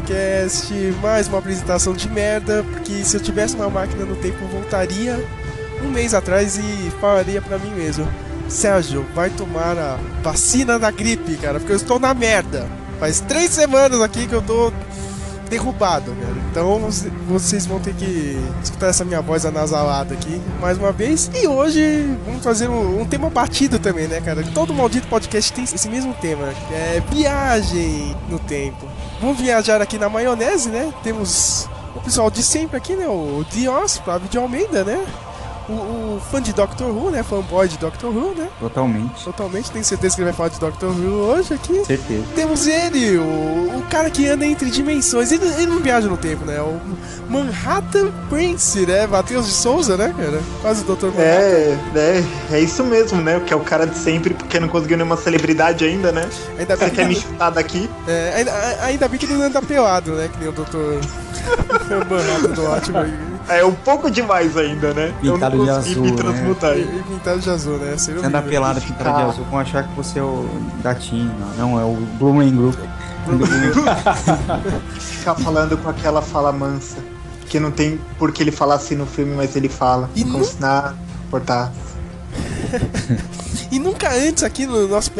Melcast, mais uma apresentação de merda, porque se eu tivesse uma máquina no tempo eu voltaria um mês atrás e falaria pra mim mesmo, Sérgio, vai tomar a vacina da gripe, cara, porque eu estou na merda. Faz três semanas aqui que eu tô derrubado, cara. Então você- vocês vão ter que escutar essa minha voz anasalada aqui mais uma vez. E hoje vamos fazer um, um tema batido também, né, cara? Todo maldito podcast tem esse mesmo tema, é viagem no tempo. Vamos viajar aqui na maionese, né? Temos o pessoal de sempre aqui, né? O Dios, Flávio de Almeida, né? O, o fã de Doctor Who, né? Fanboy de Doctor Who, né? Totalmente. Totalmente, tenho certeza que ele vai falar de Doctor Who hoje aqui. Certeza. Temos ele, o, o cara que anda entre dimensões. Ele, ele não viaja no tempo, né? O Manhattan Prince, né? Matheus de Souza, né, cara? Quase o Dr. Manhattan. É, é, é isso mesmo, né? Que é o cara de sempre, porque não conseguiu nenhuma celebridade ainda, né? Ainda bem, Você que quer me ele, chutar daqui? é, ainda, ainda bem que ele não anda pelado, né? Que nem o Dr. Manhattan do ótimo. É um pouco demais ainda, né? Pintado Eu de não consegui azul, me né? transmutar. E, e pintado de azul, né? Seria Você anda pelado pintado de Ah. azul vão achar que você é o gatinho. Não, não é o Blue Man Group. Ficar falando com aquela fala mansa. Que não tem por que ele falar assim no filme, mas ele fala. E como não- se nada importasse. E nunca antes aqui no nosso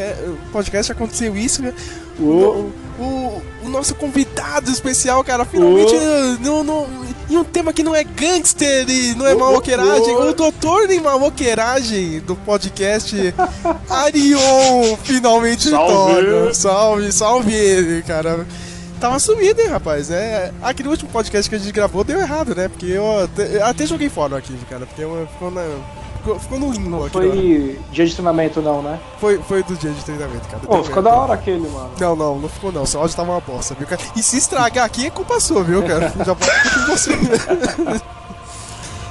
podcast aconteceu isso, né? O, o, o nosso convidado especial, cara, finalmente no, no, em um tema que não é gangster e não é maloqueiragem, o doutor em maloqueiragem do podcast Arion finalmente Salve! Salve, salve ele, cara. Tava sumido, hein, rapaz? É, aquele último podcast que a gente gravou deu errado, né? Porque eu até, eu até joguei fora o arquivo, cara. Porque eu, ficou, na, ficou, ficou no limbo hora. Foi dia de treinamento não, né? Foi, foi do dia de treinamento, cara. Pô, ficou da hora aquele, mano. Não, não, não ficou não. Seu áudio tava uma bosta, viu, cara? E se estragar aqui é culpa sua, viu, cara? Já pode com você.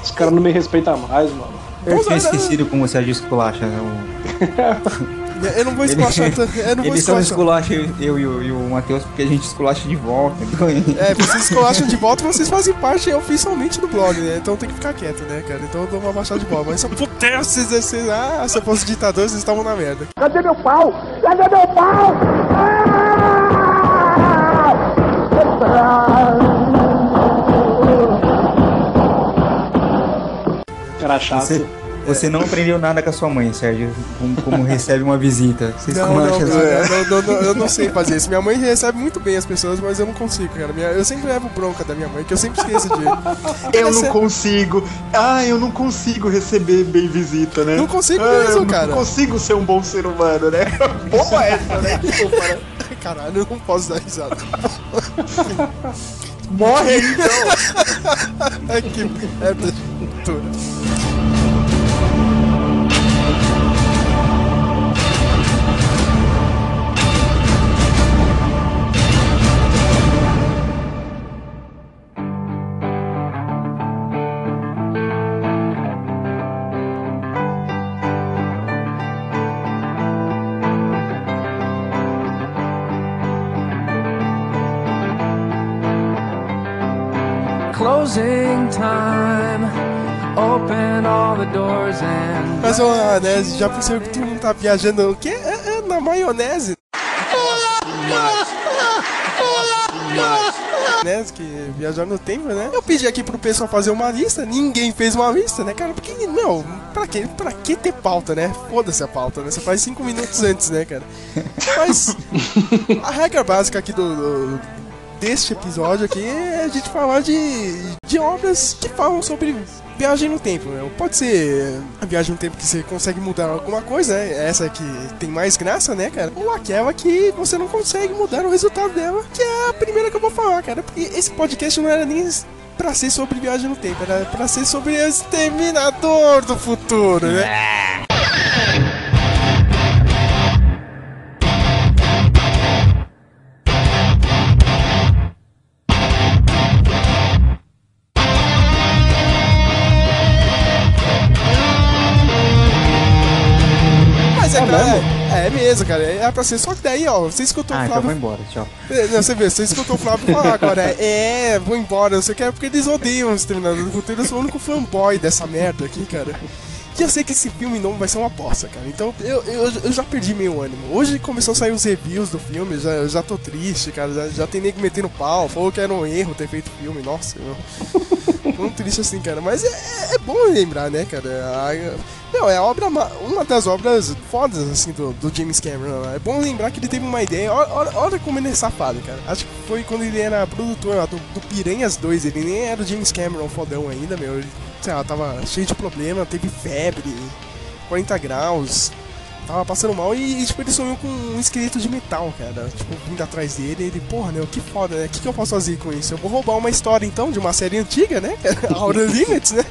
Os caras não me respeitam mais, mano. Eu tinha é, né? esquecido como você esculacha. né? O- Eu não vou esculachar tanto. Eu não vou Ele só esculachar. esculacha eu, eu e o, e o Matheus porque a gente esculacha de volta. Então, É, vocês esculacham de volta vocês fazem parte oficialmente do blog, né? Então tem que ficar quieto, né, cara? Então eu dou uma baixada de bola. Mas se eu pudesse exercer. Ah, se eu fosse ditador, vocês estavam na merda. Cadê meu pau? Cadê meu pau? Cara chato. você, você não aprendeu nada com a sua mãe, Sérgio. Como, como recebe uma visita. Você Não, não, esculacha. cara, não, não, não, eu não sei fazer isso. Minha mãe recebe muito bem as pessoas, mas eu não consigo, cara. Minha- eu sempre levo bronca da minha mãe, que eu sempre esqueço de. Eu não consigo. Ah, eu não consigo receber bem visita, né? Não consigo ah, mesmo, eu cara. Não consigo ser um bom ser humano, né? Boa essa, né? Desculpa, né? Caralho, eu não posso dar risada. Morre então. Que merda de cultura. Mas, ô, Anésio, já percebeu que tu não tá viajando o quê? É, é na maionese. Né, que viajar no tempo, né? Eu pedi aqui pro pessoal fazer uma lista, ninguém fez uma lista, né, cara? Porque, não, pra que, pra que ter pauta, né? Foda-se a pauta, né? Você faz cinco minutos antes, né, cara? Mas a regra básica aqui do, do- deste episódio aqui é a gente falar de, de obras que falam sobre viagem no tempo, meu. Pode ser a viagem no tempo que você consegue mudar alguma coisa, né? Essa que tem mais graça, né, cara? Ou aquela que você não consegue mudar o resultado dela, que é a primeira que eu vou falar, cara. Porque esse podcast não era nem pra ser sobre viagem no tempo, era pra ser sobre exterminador do futuro, né? Cara. É pra ser. Só que daí, ó, você escutou Ah, o então Flávio. vou embora, tchau. É, Não, você vê, você escutou o Flávio falar agora. É, vou embora. Você quer porque eles odeiam o Exterminador do Futuro. Eu sou o único fanboy dessa merda aqui, cara. E eu sei que esse filme não vai ser uma bosta, cara. Então eu, eu, eu já perdi meu ânimo. Hoje começou a sair os reviews do filme, já, eu já tô triste, cara. Já, já tem nego metendo pau, falou que era um erro ter feito o filme. Nossa, meu. Tão triste assim, cara. Mas é, é bom lembrar, né, cara? A- não, é obra, ma- uma das obras fodas, assim, do, do James Cameron. né? É bom lembrar que ele teve uma ideia. Olha, olha, como ele é safado, cara. Acho que foi quando ele era produtor lá, do, do Piranhas 2. Ele nem era o James Cameron fodão ainda, meu. Ele, sei lá, tava cheio de problema, teve febre, 40 graus. Tava passando mal e, tipo, ele sonhou com um esqueleto de metal, cara. Tipo, vindo atrás dele. Ele, porra, né? Que foda, né? O que, que eu posso fazer com isso? Eu vou roubar uma história, então, de uma série antiga, né? Outer Limits, né?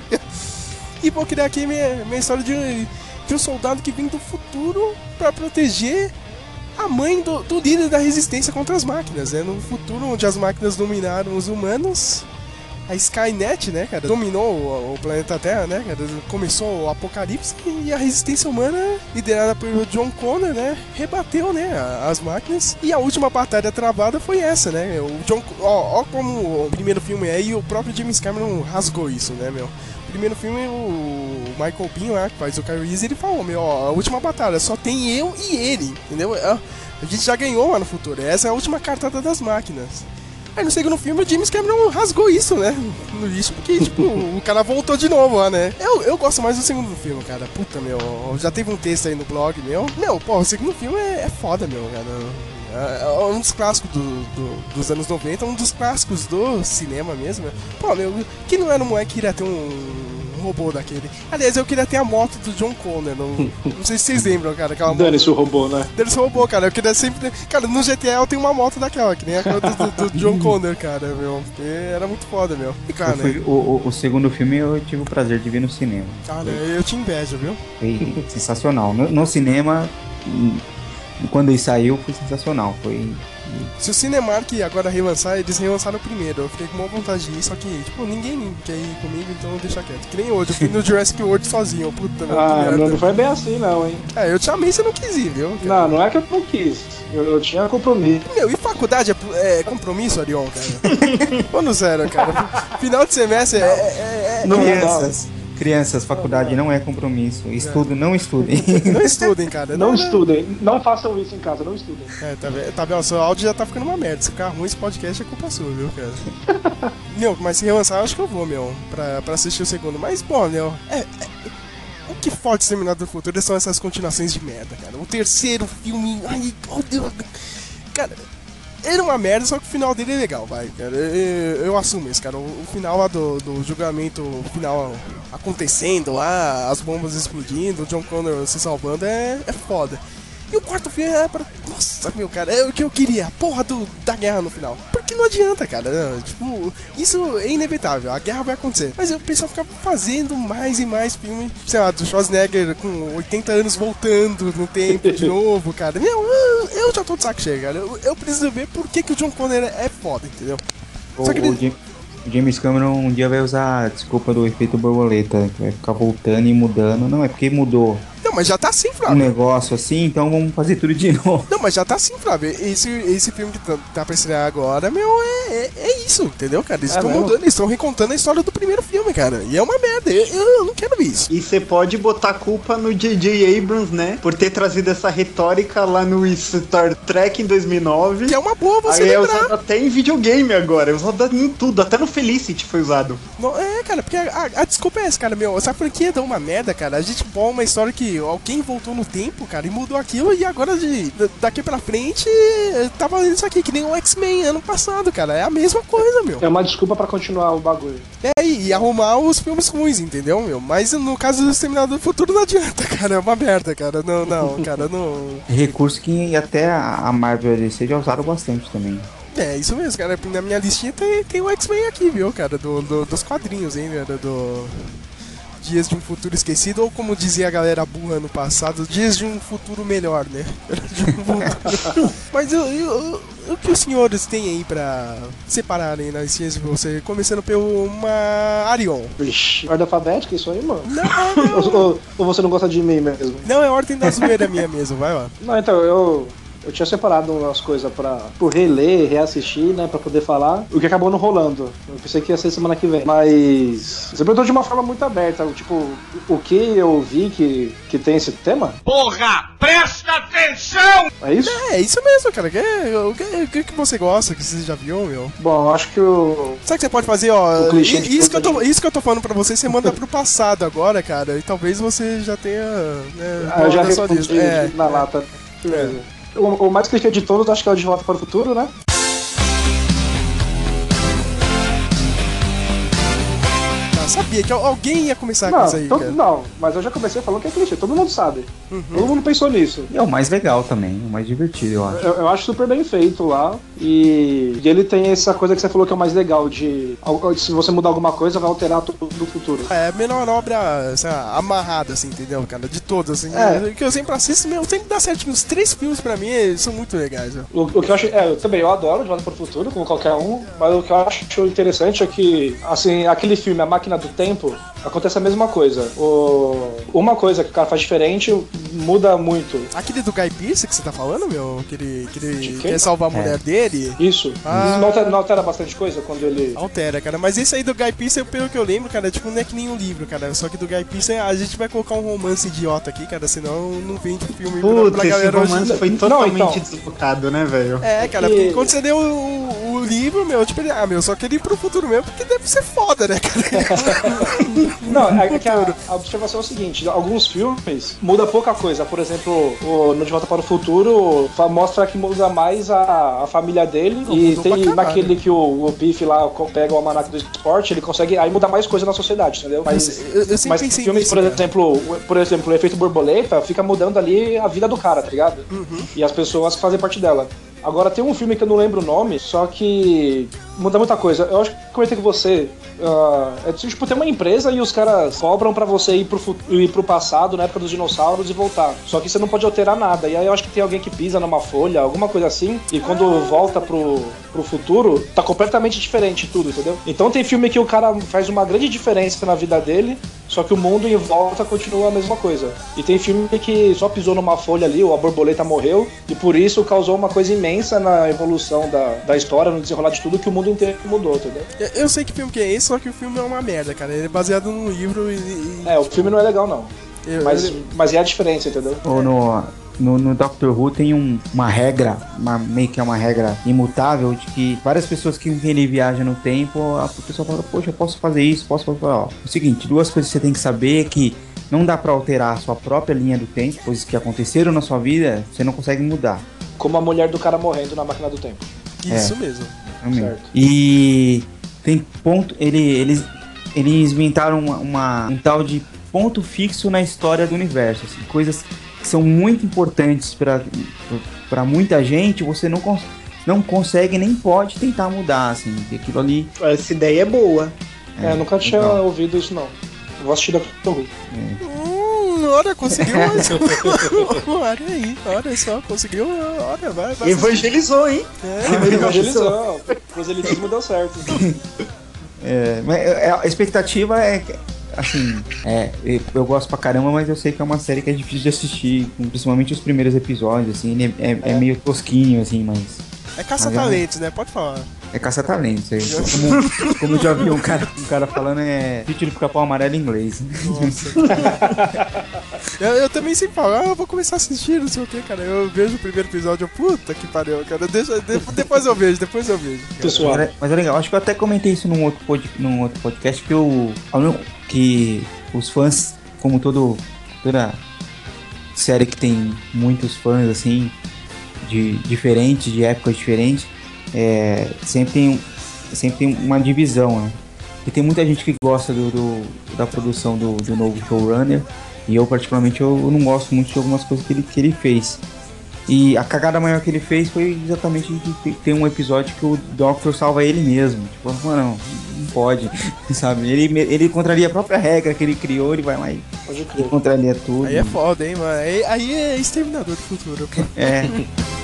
E vou criar aqui minha, minha história de, de um soldado que vem do futuro pra proteger a mãe do, do líder da resistência contra as máquinas, né? No futuro onde as máquinas dominaram os humanos, a Skynet, né, cara, dominou o, planeta Terra, né, cara, começou o apocalipse e a resistência humana, liderada por John Connor, né, rebateu, né, as máquinas. E a última batalha travada foi essa, né, o John, ó, ó como o primeiro filme é e o próprio James Cameron rasgou isso, né, meu. Primeiro filme, o Michael Bean lá, que faz o Kyle Reese, ele falou, meu, ó, a última batalha, só tem eu e ele, entendeu? A a gente já ganhou lá no futuro, essa é a última cartada das máquinas. Aí no segundo filme o James Cameron rasgou isso, né? No lixo, porque, tipo, o cara voltou de novo lá, né? Eu, eu gosto mais do segundo filme, cara. Puta, meu. Já teve um texto aí no blog, meu. Meu, pô, o segundo filme é, é foda, meu, cara. É é um dos clássicos do- do- dos anos 90, um dos clássicos do cinema mesmo. né? Pô, meu, que não era um moleque que iria ter um robô daquele. Aliás, eu queria ter a moto do John Connor. Não, não sei se vocês lembram, cara, aquela moto. Dane-se o robô, né? Deles roubou, cara. Eu queria sempre. Cara, no GTA eu tenho uma moto daquela, que nem aquela do, do- do John Connor, cara, meu. Porque era muito foda, meu. E, cara, Eu fui- o, o- o segundo filme eu tive o prazer de ver no cinema. cara, eu te invejo, viu? Foi sensacional. No, no cinema, hum, quando ele saiu, foi sensacional. Foi. Se o Cinemark agora relançar, eles relançaram o primeiro. Eu fiquei com uma vontade de ir, só que, tipo, ninguém quer ir comigo, então deixa quieto. Que nem hoje, eu fui no Jurassic World sozinho, puta, Ah, não, não foi bem assim, não, hein? É, eu te chamei, você não quis ir, viu? cara? Não, não é que eu não quis. Eu, eu tinha compromisso. Meu, e faculdade é, é compromisso, Arion, cara? Ou no zero, cara? Final de semestre é- é- é, Não, Crianças, crianças, faculdade não é compromisso. Estudo, não estudem. Não estudem, cara. Não estudem, não façam isso em casa, não estudem. É, tá vendo? Tá vendo? Seu áudio já tá ficando uma merda. Se ficar ruim esse podcast é culpa sua, viu, cara? meu, mas se relançar, eu acho que eu vou, meu, pra, pra assistir o segundo. Mas, bom, meu, é. é- o que forte Exterminador do Futuro são essas continuações de merda, cara. O terceiro filme. Ai, oh Deus. Cara, era uma merda, só que o final dele é legal, vai, cara. Eu, eu assumo isso, cara. O, o final lá do, do julgamento, o final acontecendo lá, as bombas explodindo, o John Connor se salvando, é, é foda. E o quarto filme é pra. Nossa, meu, cara, é o que eu queria. A porra do, da guerra no final. Porque não adianta, cara. né? Tipo, isso é inevitável. A guerra vai acontecer. Mas o pessoal fica fazendo mais e mais filme. Sei lá, do Schwarzenegger com 80 anos voltando no tempo de novo, cara. Meu, eu, eu já tô de saco cheio, cara. Eu, eu preciso ver por que, que o John Connor é foda, entendeu? Só que ele- James Cameron um dia vai usar a desculpa do efeito borboleta, que vai ficar voltando e mudando. Não, é porque mudou Não, mas já tá assim, um Flávio. negócio assim, então vamos fazer tudo de novo. Não, mas já tá assim, Flávio. Esse, esse filme que tá, tá pra estrear agora, meu, é, é, é isso, entendeu, cara? Eles É estão mesmo? mudando, eles estão recontando a história do primeiro filme, cara. E é uma merda. Eu, eu não quero ver isso. E você pode botar a culpa no J.J. Abrams, né? Por ter trazido essa retórica lá no Star Trek em 2009. Que é uma boa você Aí é lembrar. usado até em videogame agora, é usado em tudo, até no Felicity foi usado. Não, é, cara, porque a, a desculpa é essa, cara, meu. Essa franquia dá uma merda, cara. A gente põe uma história que alguém voltou no tempo, cara, e mudou aquilo e agora de, daqui pra frente tá valendo isso aqui, que nem o X-Men ano passado, cara. É a mesma coisa, meu. É uma desculpa pra continuar o bagulho. É, e arrumar os filmes ruins, entendeu, meu? Mas no caso do Exterminador do Futuro não adianta, cara. É uma merda, cara. Não, não, cara, não. Recurso que até a Marvel e a DC já usaram bastante também. É, isso mesmo, cara. Na minha listinha tem, tem o X-Men aqui, viu, cara? Do, do- dos quadrinhos, hein, cara? Do. Dias de um Futuro Esquecido, ou como dizia a galera burra no passado, Dias de um Futuro Melhor, né? Um Mas eu- eu- o que os senhores têm aí pra separarem nas listinhas de você? Começando pelo uma Arion. Vixe, ordem alfabética, isso aí, mano. Não, Ou, ou- ou você não gosta de mim mesmo? não é ordem da zoeira minha mesmo, vai lá. Não, então, eu. Eu tinha separado umas coisas pra por reler, reassistir, né, pra poder falar, o que acabou não rolando. Eu pensei que ia ser semana que vem. Mas. Você perguntou de uma forma muito aberta, tipo, o que eu vi que, que tem esse tema? Porra, presta atenção! É isso? É, isso mesmo, cara. Que- O que, o que, que você gosta, que você já viu, meu? Bom, eu acho que o. Sabe o que você pode fazer, ó? O de Isso que, eu tô, isso que eu tô falando pra você, você manda pro passado agora, cara. E talvez você já tenha. Né, Ah, eu já respondi. É, na lata. Beleza. O, o mais clichê de todos, acho que é o De Volta para o Futuro, né? Sabia que al- alguém ia começar com Não, isso aí, todo- cara. não, mas eu já comecei falando que é clichê, todo mundo sabe. Uhum. Todo mundo pensou nisso. E é o mais legal também, o mais divertido, eu acho. Eu, eu acho super bem feito lá. E, e ele tem essa coisa que você falou que é o mais legal, de se você mudar alguma coisa, vai alterar tudo do futuro. É a menor obra lá, amarrada, assim, entendeu, cara? De todas, assim. É. Que eu sempre assisto, meu, sempre dá certo. Os três filmes pra mim são muito legais. O, o que eu acho. É, eu também eu adoro De Volta para o Futuro, como qualquer um, mas o que eu acho interessante é que, assim, aquele filme, A Máquina do Tempo, acontece a mesma coisa. O, uma coisa que o cara faz diferente muda muito. Aquele do Guy Pearce que você tá falando, meu? Que ele, que ele quer salvar a É. mulher dele. Isso. Ah. Não, altera, não altera bastante coisa quando ele. Altera, cara. Mas esse aí do Guy Pearce, pelo que eu lembro, cara, tipo, não é que nem um livro, cara. Só que do Guy Pearce, a gente vai colocar um romance idiota aqui, cara, senão não vende filme pra, Puta, pra esse galera hoje. romance foi Não, totalmente então. deslocado, né, velho? É, cara, que- porque quando você deu o, o livro, meu, tipo, ele, ah, meu, só queria ir pro futuro mesmo, porque deve ser foda, né, cara? Não, é que a, a observação é o seguinte: alguns filmes muda pouca coisa. Por exemplo, o No De Volta para o Futuro mostra que muda mais a, a família dele. Não, e tem naquele que o, o Biff lá pega o almanac do esporte, ele consegue aí mudar mais coisa na sociedade, entendeu? Mas, Eu- eu mas filmes, nisso, por cara. exemplo, o- por exemplo, o efeito borboleta fica mudando ali a vida do cara, tá ligado? Uhum. E as pessoas que fazem parte dela. Agora tem um filme que eu não lembro o nome, só que muda muita coisa. Eu acho que comentei com você. ah, é tipo, tem uma empresa e os caras cobram pra você ir pro, ir pro passado, na época dos dinossauros, e voltar. Só que você não pode alterar nada. E aí eu acho que tem alguém que pisa numa folha, alguma coisa assim, e quando volta pro, pro futuro, tá completamente diferente tudo, entendeu? Então tem filme que o cara faz uma grande diferença na vida dele, só que o mundo em volta continua a mesma coisa. E tem filme que só pisou numa folha ali, ou a borboleta morreu, e por isso causou uma coisa imensa na evolução da, da história, no desenrolar de tudo, que o mundo inteiro mudou, entendeu? Eu- sei que filme que é esse, só que o filme é uma merda, cara. Ele é baseado num livro e. e- É, o filme não é legal, não. eu- Mas, eu- mas é a diferença, entendeu? Ou no, no, no Doctor Who tem um- uma regra, uma, meio que é uma regra imutável, de que várias pessoas que ele viaja no tempo, a pessoa fala, poxa, eu posso fazer isso, posso fazer. Ó, o seguinte, duas coisas que você tem que saber é que não dá pra alterar a sua própria linha do tempo, coisas que aconteceram na sua vida, você não consegue mudar. Como a mulher do cara morrendo na máquina do tempo. Isso mesmo. realmente. Certo. E tem ponto. Ele, eles, eles inventaram uma, uma- um tal de ponto fixo na história do universo. assim, coisas que são muito importantes pra para muita gente, você não, cons não consegue nem pode tentar mudar. Assim, aquilo ali. Essa ideia é boa. É, eu nunca tinha legal. ouvido isso, não. Vou assistir daqui a pouco. Hum, olha, conseguiu mais. olha aí, olha só, conseguiu. Olha, vai, vai. Evangelizou, hein? É, Evangelizou. Proselitismo deu certo. É, mas, é, a expectativa é. Assim, é, eu- gosto pra caramba, mas eu sei que é uma série que é difícil de assistir, principalmente os primeiros episódios, assim, ele é, é- é meio tosquinho, assim, mas é caça-talentos, né? Pode falar. É caça-talentos. é Como, como eu já vi um cara, um cara falando, é título de capão amarelo em inglês. Eu, eu também sempre falo, ah, eu vou começar a assistir, não sei o que, cara. Eu vejo o primeiro episódio, puta que pariu, cara. Deixa, de- depois eu vejo, depois eu vejo. cara. Pessoal. Mas é, mas é legal, acho que eu até comentei isso num outro, pod, num outro podcast que eu. Que os fãs, como todo. toda série que tem muitos fãs, assim, de diferentes, de épocas diferentes, é, sempre, tem, sempre tem uma divisão, né? E tem muita gente que gosta do, do- da produção do, do novo showrunner, e eu, particularmente, eu, eu não gosto muito de algumas coisas que ele, que ele fez. E a cagada maior que ele fez foi exatamente ter- ter um episódio que o Doctor salva ele mesmo. Tipo, mano, não pode, sabe? Ele, ele contraria a própria regra que ele criou, ele vai lá e, e contraria tudo. Aí é foda, hein, mano. Aí, aí é exterminador do futuro. pô. É.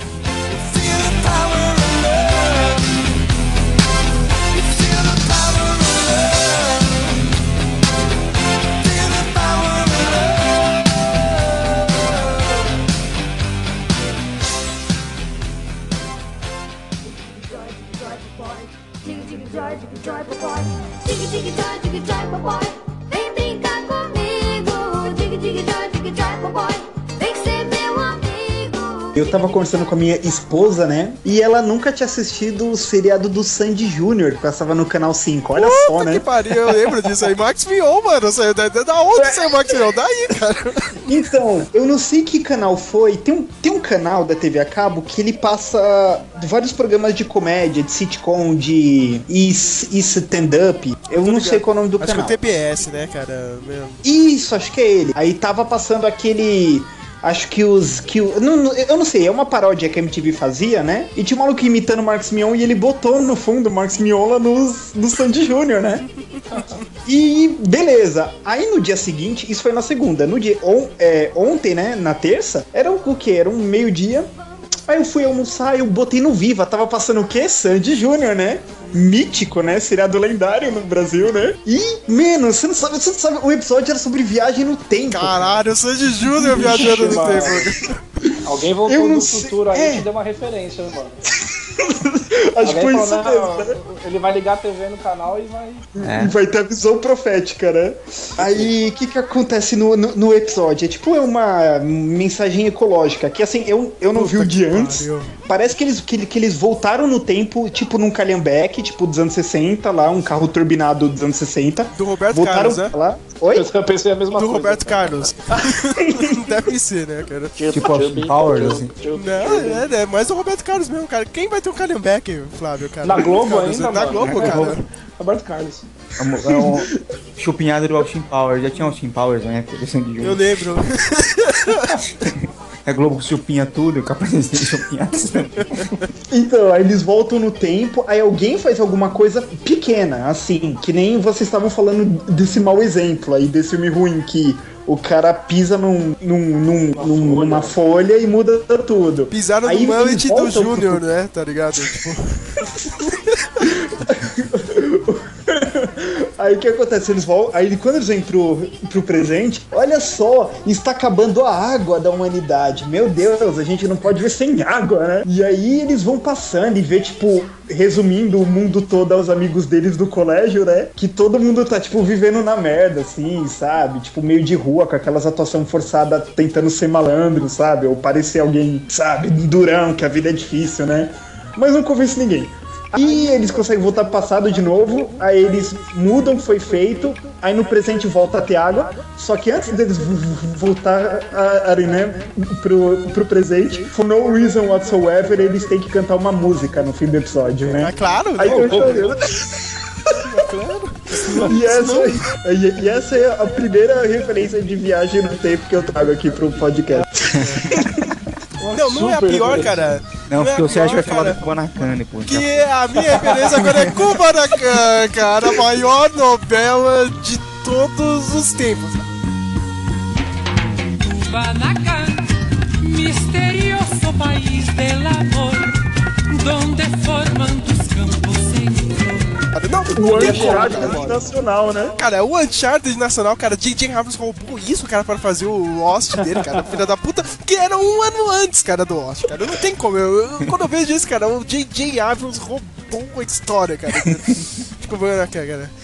tava conversando com a minha esposa, né? E ela nunca tinha assistido o seriado do Sandy Júnior, que passava no canal 5. Olha só, Puta né? que pariu, eu lembro disso aí. Max Mion, mano. Saiu da, da onde saiu Max Mion? Daí, cara. Então, eu não sei que canal foi. Tem um, tem um canal da TV a cabo que ele passa vários programas de comédia, de sitcom, de e, e stand-up. Eu não sei qual é o nome do Acho que é canal. o TPS, né, cara? Meu. Isso, acho que é ele. Aí tava passando aquele. Acho que os. que o, não, Eu não sei, é uma paródia que a MTV fazia, né? E tinha um maluco imitando o Marcos Mion e ele botou no fundo o Marcos Mion lá nos, no Sandy Júnior, né? E beleza. Aí no dia seguinte, isso foi na segunda. No dia on- é, ontem, né? Na terça, era o quê? Era um meio-dia. Aí eu fui almoçar, eu botei no Viva, tava passando o quê? Sandy Júnior, né? Mítico, né? Seriado lendário no Brasil, né? E, mano, você não sabe, você não sabe, o episódio era sobre viagem no tempo. Caralho, o Sandy Júnior viajando no tempo. Alguém voltou Eu não do sei- futuro aí é. e te deu uma referência, né, mano? Acho que foi isso mesmo, né? Ele vai ligar a TV no canal e vai. É. Vai ter a visão profética, né? Aí, o que que acontece no, no, no episódio? É tipo é uma mensagem ecológica, que assim, eu, eu não vi o de antes. pariu. Parece que eles, que, que eles voltaram no tempo, tipo num calhambeque, tipo dos anos 60, lá, um carro turbinado dos anos 60. Do Roberto voltaram Carlos, né? lá. Oi? Eu pensei a mesma Do coisa. Roberto Carlos. Deve ser, né, cara? Tipo Austin Powers, assim. Não, é, é mais do Roberto Carlos mesmo, cara. Quem vai ter um Calhambeck, Flávio, cara? Na Globo Carlos, ainda, Na mano? Globo, cara. Roberto Carlos. É um, é um chupinhado do Austin Powers. Já tinha Austin Powers na época do Sandy Eu lembro. A Globo chupinha tudo, capaz de chupinhar. Então, aí eles voltam no tempo, aí alguém faz alguma coisa pequena, assim, que nem vocês estavam falando desse mau exemplo aí, desse filme ruim, que o cara pisa num, num, num- num- numa folha e muda tudo. Pisaram Aí no mullet do voltam pro- Júnior, né? Tá ligado? Tipo, Aí o que acontece? Eles vão. Aí quando eles vêm pro, pro presente, olha só, está acabando a água da humanidade. Meu Deus, a gente não pode ver sem água, né? E aí eles vão passando e vê, tipo, resumindo o mundo todo aos amigos deles do colégio, né? Que todo mundo tá, tipo, vivendo na merda, assim, sabe? Tipo, meio de rua, com aquelas atuação forçada tentando ser malandro, sabe? Ou parecer alguém, sabe, durão, que a vida é difícil, né? Mas não convence ninguém. Aí eles conseguem voltar pro passado de novo, aí eles mudam, foi feito, aí no presente volta a ter água, só que antes deles voltar a, a, né, pro, pro presente, for no reason whatsoever, eles têm que cantar uma música no fim do episódio, é né? claro, Aí né? eu chorei. E essa, e, e essa é a primeira referência de viagem no tempo que eu trago aqui pro podcast. Não, não é a pior, cara. Não, é porque a o Sérgio vai falar do Kubanacan, pô. Que é a minha referência agora é Kubanacan, cara. A maior novela de todos os tempos. Kubanacan, misterioso país del amor, donde forman Não, O. Uncharted nacional, né? Cara, o Uncharted Nacional, cara, J.J. Abrams roubou isso, cara, para fazer o Lost dele, cara, filha da puta, que era um ano antes, cara, do Lost, cara. Não tem como. Eu, eu- quando eu vejo isso, cara, o J.J. Abrams roubou a história, cara. Tipo.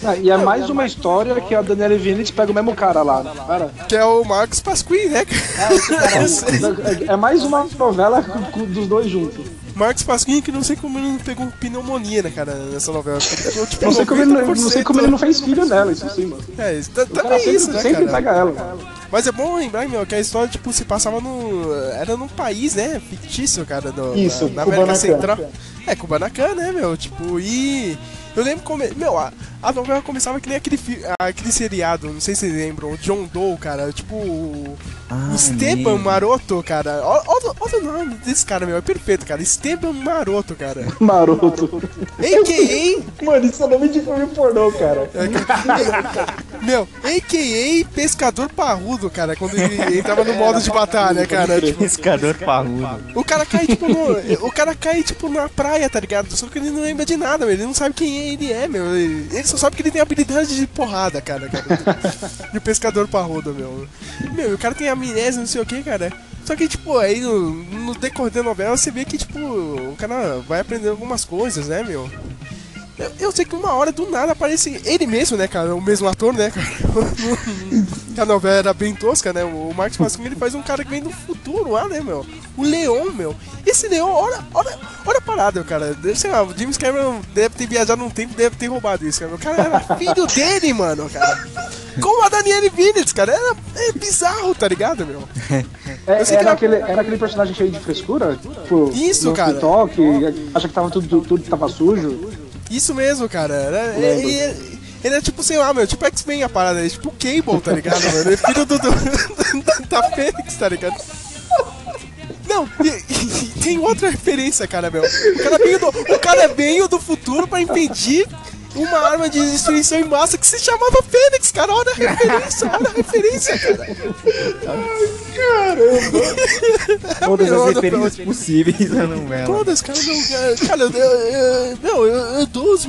Ah, e é mais uma história que a Daniela Vinitz pega o mesmo cara lá, né? Cara, Que é o Marcos Pasquim, né, cara? é, é mais uma novela com- com- dos dois juntos. Marcos Pasquim que não sei como ele não pegou pneumonia, né, cara, nessa novela. Pegou, tipo, Não sei, como ele, não 90%. sei como ele não fez filho nela, isso sim, mano. É, isso tá- O cara também sempre, isso, né, sempre cara? pega ela. Mas é bom lembrar, meu, que a história, tipo, se passava no... Era num país, né, fictício, cara, do, Isso, na, na América. Central. É, Kubanacan, né, meu, tipo, e... Eu lembro como... Meu, a, a novela começava que nem aquele, fi- aquele seriado, não sei se vocês lembram, o John Doe, cara, tipo... o Ah, Esteban. Maroto, cara. Olha, o nome desse cara, meu, é perfeito, cara. Esteban Maroto, cara. Maroto. A.K.A. Mano, isso é nome de filme pornô, cara. Meu, a.k.a. Pescador Parrudo, cara, quando ele entrava no modo de batalha, cara. Tipo, Pescador parrudo. o cara cai, tipo, no, o cara cai, tipo, na praia, tá ligado? Só que ele não lembra de nada, meu. Ele não sabe quem ele é, meu. Ele, só sabe que ele tem habilidade de porrada, cara. cara. De pescador parrudo, meu. Meu, o cara tem amnésia, não sei o que, cara. Só que, tipo, aí no, no decorrer da novela você vê que, tipo, o cara vai aprender algumas coisas, né, meu? Eu, eu sei que uma hora do nada aparece ele mesmo, né, cara? O mesmo ator, né, cara? a novela era bem tosca, né? O Marcos Pasquim ele faz um cara que vem do futuro lá, né, meu? O Leon, meu. Esse Leon, olha, olha, olha a parada, cara. Sei lá, o James Cameron deve ter viajado num tempo deve ter roubado isso, cara. O cara era filho dele, mano, cara. Como a Daniele Vinitz, cara. Era, é bizarro, tá ligado, meu? É, era, era- aquele, era aquele personagem cheio de frescura? Tipo, Isso, cara. TikTok, acha que tava tudo, tudo tava sujo. Isso mesmo, cara. Era, Lembro. e- e- ele é tipo, sei lá, meu, tipo X-Men a parada, é tipo Cable, tá ligado, mano? Ele é filho do, do, da Fênix, tá ligado? Não, e- e tem outra referência, cara, meu. O cara veio do, o cara veio do futuro pra impedir uma arma de destruição em massa que se chamava Fênix, cara. Olha a referência, olha a referência, cara. Todas Eu as referências possíveis na novela. Todas, cara, não, cara, cara, eu, eu, eu, eu dou os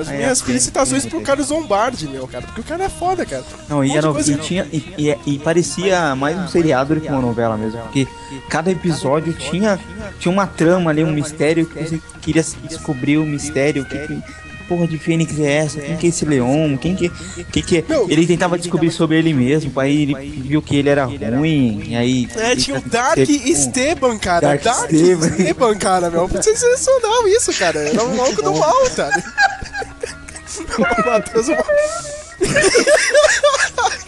as minhas felicitações tem, pro tem. Carlos Lombardi, meu, cara, porque o cara é foda, cara. Não, e, era, e, tinha, e, e- parecia mais um seriado do que uma novela mesmo, porque cada episódio tinha, tinha uma trama ali, um mistério que você queria descobrir o mistério, o que, que porra de Fênix é essa, quem que é esse Leon, quem que, quem que é... Ele tentava descobrir sobre ele mesmo, aí ele viu que ele era ruim, e aí... É, tinha o Dark Esteban, cara. Dark Dark, Esteban. Esteban. cara, meu. Sensacional isso, cara. Era um maluco do mal, tá? O Matheus.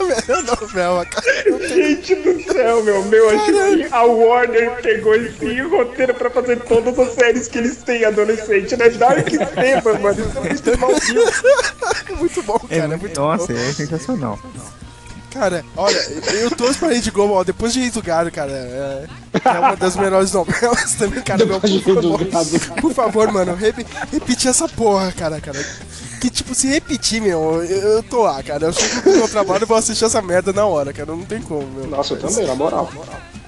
Melhor novela, cara. Gente do céu, meu. Meu, acho que a Warner pegou esse roteiro pra fazer todas as séries que eles têm adolescente, né? Dark Esteban, mano. Isso é muito maldito. Muito bom, É, cara. muito nossa, bom. é sensacional. Cara, olha, eu torço pra Rede Globo, ó, depois de Rei do Gado, cara, é, é uma das melhores novelas também, cara, meu, por favor, por favor, mano, rep, repetir essa porra, cara, cara, que tipo, se repetir, meu, eu, eu tô lá, cara, eu chego no meu trabalho e vou assistir essa merda na hora, cara, não tem como, meu. Nossa, eu também, na moral.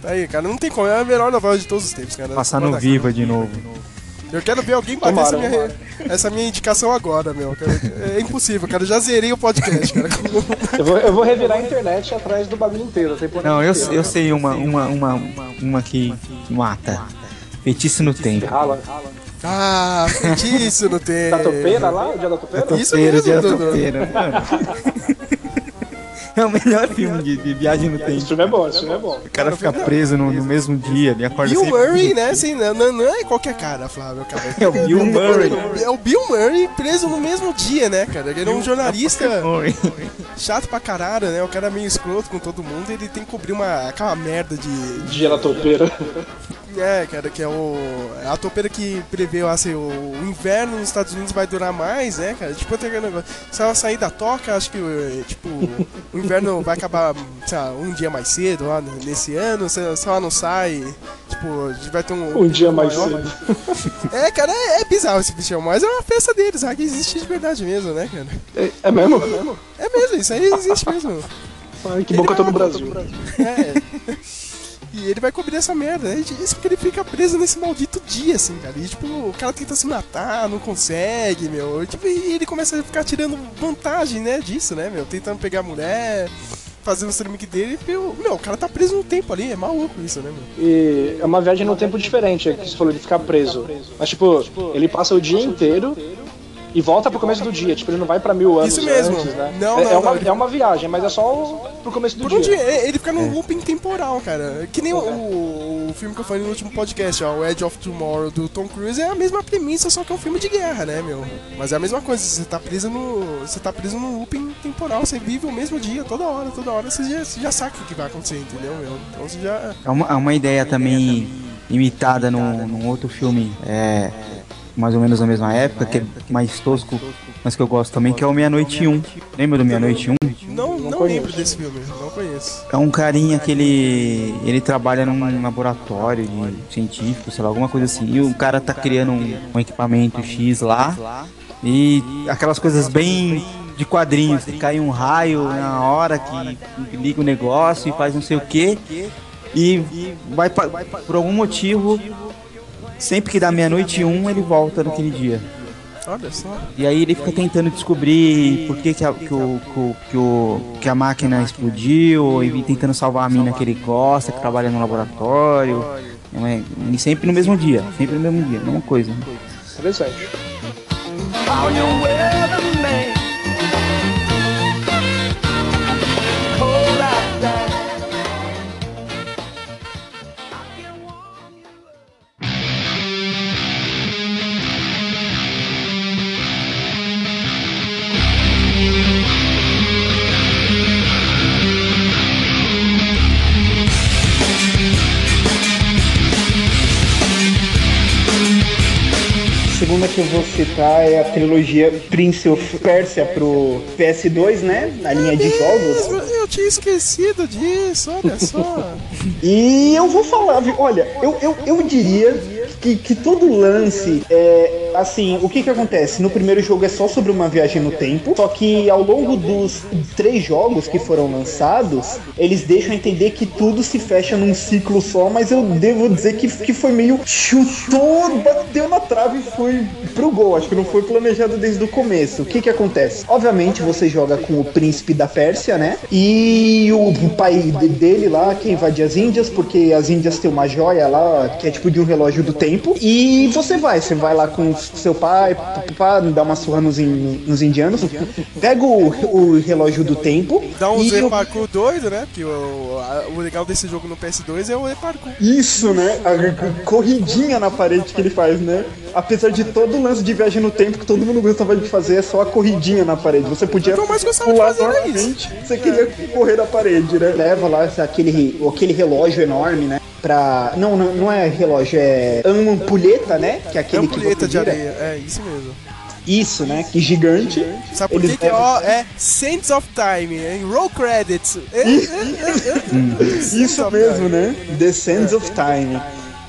Tá aí, cara, não tem como, é a melhor novela de todos os tempos, cara. Passar no Viva de novo. cara. Eu quero ver alguém bater essa Tomara, minha, essa minha indicação agora, meu, cara, é impossível, cara, eu já zerei o podcast, cara. Eu vou, eu vou revirar a internet atrás do bagulho inteiro. Não, eu, inteira. eu sei uma, uma, uma, uma que mata. Feitiço no tempo. Rala. Ah, feitiço no tempo. Da topeira lá? O dia da topeira? Isso Topeira, mesmo, dia da topeira. É o melhor filme de, de viagem no Esse tempo. filme é bom, esse filme é bom. O cara fica preso no, no mesmo dia, ele acorda Bill Murray, né? Assim, não, não, não é qualquer cara, Flávio, cara. É o Bill Murray. É o Bill Murray preso no mesmo dia, né, cara? Ele é um jornalista chato pra caralho, né? O cara é meio escroto com todo mundo e ele tem que cobrir uma, aquela merda de. Dia da topeira. É, cara, que é o. é A topeira que prevê assim, o, o inverno nos Estados Unidos vai durar mais, né, cara? Tipo, tem aquele negócio. Se ela sair da toca, acho que, eh, tipo, o inverno vai acabar, sei lá, um dia mais cedo lá nesse ano. Se, se ela não sai, tipo, vai ter um. Um dia mais maior. cedo. É, cara, é, é bizarro esse bichão, mas é uma festa deles, sabe? Que existe de verdade mesmo, né, cara? É, é mesmo? É mesmo? É mesmo, isso aí existe mesmo. Ai, que bom que eu tô no Brasil. É. E ele vai cobrir essa merda, né? Isso porque ele fica preso nesse maldito dia, assim, cara. E, tipo, o cara tenta se matar, não consegue, meu. E, tipo, e ele começa a ficar tirando vantagem, né, disso, né, meu? Tentando pegar a mulher, fazendo o streaming dele. Meu, meu, o cara tá preso no tempo ali, é maluco isso, né, meu? E é uma viagem no tempo diferente, é que você falou de ficar preso. Mas, tipo, ele passa o dia inteiro E volta pro começo do dia, tipo, ele não vai pra mil anos Isso mesmo. antes, né? Não, é, não, é uma, não. é uma viagem, mas é só o- pro começo do Por um dia. ele fica num looping temporal, cara. Que nem o, o- o filme que eu falei no último podcast, ó, o Edge of Tomorrow do Tom Cruise, é a mesma premissa, só que é um filme de guerra, né, meu? Mas é a mesma coisa, você tá preso no. Você tá preso num looping temporal, você vive o mesmo dia, toda hora, toda hora, você já, você já sabe o que vai acontecer, entendeu, meu? Então você já. É uma, é uma ideia também imitada num, num outro filme, é, mais ou menos na mesma época, que é mais tosco, mas que eu gosto também, que é o Meia-Noite 1. Lembra do Meia-Noite 1? Não, não, lembro desse filme, não conheço. É um carinha que ele, ele trabalha num laboratório de científico, sei lá, alguma coisa assim. E o cara tá criando um, um equipamento X lá. E aquelas coisas bem de quadrinhos, que cai um raio na hora que liga o negócio e faz não sei o que. E vai, pa- por algum motivo, sempre que dá meia-noite e um, ele volta naquele dia. Olha só. E aí ele fica tentando descobrir por que, que, a, que, o, que, o, que, a máquina explodiu, e tentando salvar a mina que ele gosta, que trabalha no laboratório. É- E sempre no mesmo dia, sempre no mesmo dia, mesma coisa. Interessante. Que eu vou citar é a trilogia Prince of Persia pro PS2, né? Na linha de jogos. Eu, eu tinha esquecido disso, olha só. E eu vou falar, viu? olha, eu, eu, eu diria que, que todo lance é assim, o que que acontece? No primeiro jogo é só sobre uma viagem no tempo, só que ao longo dos três jogos que foram lançados, eles deixam entender que tudo se fecha num ciclo só, mas eu devo dizer que, que foi meio chutou, bateu na trave e foi pro gol. Acho que não foi planejado desde o começo. O que que acontece? Obviamente você joga com o príncipe da Pérsia, né? E o, pai de- dele lá que invade as Índias, porque as Índias têm uma joia lá que é tipo de um relógio do tempo. E você vai, você vai lá com seu pai, pra dar uma surra nos, in- nos indianos, pega o, o relógio do tempo. Dá um Z parkour doido, né? Porque o, a- o legal desse jogo no PS2 é o E parkour. Isso, né? A corridinha na parede que ele faz, né? Apesar de todo o lance de viagem no tempo que todo mundo gostava de fazer, é só a corridinha na parede. Você podia O que eu mais gostava de pular fazer normalmente, você queria correr na parede, né? Leva lá aquele, aquele relógio enorme, né? Pra. Não, não, não é relógio, é ampulheta, né? Que é aquele que Ampulheta você de areia, é isso mesmo. Isso, né? Que gigante. Sabe por que que é, ó, é Saints of Time, hein? Roll credits. É, é, é, é. Isso mesmo, né? The Sands of Time.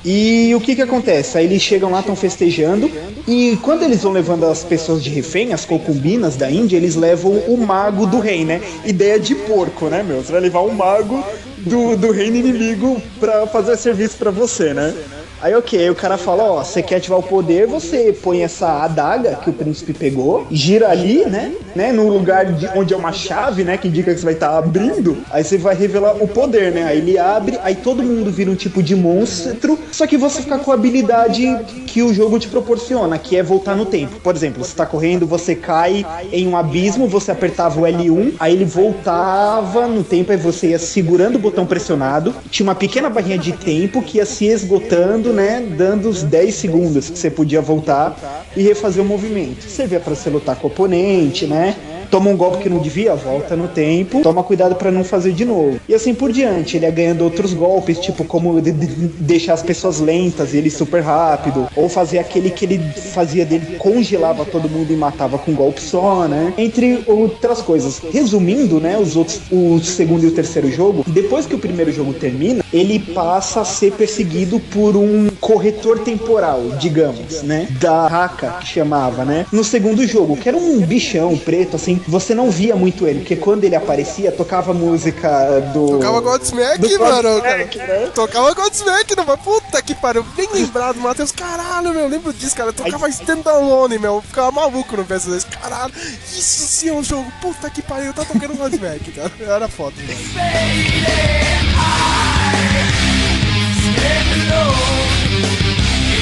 E o que que acontece? Aí eles chegam lá, estão festejando, e quando eles vão levando as pessoas de refém, as concubinas da Índia, eles levam o mago do rei, né? Ideia de porco, né, meu? Você vai levar um mago do, do reino inimigo pra fazer serviço pra você, né? Aí ok, o cara fala, ó, você quer ativar o poder, você põe essa adaga que o príncipe pegou, gira ali, né? né no lugar de, onde é uma chave, né? Que indica que você vai estar abrindo. Aí você vai revelar o poder, né? Aí ele abre, aí todo mundo vira um tipo de monstro, só que você fica com a habilidade que o jogo te proporciona, que é voltar no tempo. Por exemplo, você tá correndo, você cai em um abismo, você apertava o L1, aí ele voltava no tempo, aí você ia segurando o botão pressionado, tinha uma pequena barrinha de tempo que ia se esgotando, né? Dando os 10 segundos que você podia voltar e refazer o movimento. Você vê pra você lutar com o oponente, né? Toma um golpe que não devia, volta no tempo, toma cuidado pra não fazer de novo. E assim por diante, ele ia ganhando outros golpes, tipo como de- de- deixar as pessoas lentas e ele super rápido, ou fazer aquele que ele fazia dele, congelava todo mundo e matava com um golpe só, né? Entre outras coisas. Resumindo, né, os outros, o segundo e o terceiro jogo, depois que o primeiro jogo termina, ele passa a ser perseguido por um corretor temporal, digamos, né? Da Haka, que chamava, né? No segundo jogo, que era um bichão preto, assim, você não via muito ele, porque quando ele aparecia, tocava música do. Tocava Godsmack, do mano. Godsmack, cara. né? Tocava Godsmack, não vai. Puta que pariu. Bem lembrado, Matheus. Caralho, meu. Lembro disso, cara. Tocava Standalone, meu. Ficava maluco no PS2. Caralho. Isso sim é um jogo. Puta que pariu. Tá tocando Godsmack, cara. Era foda.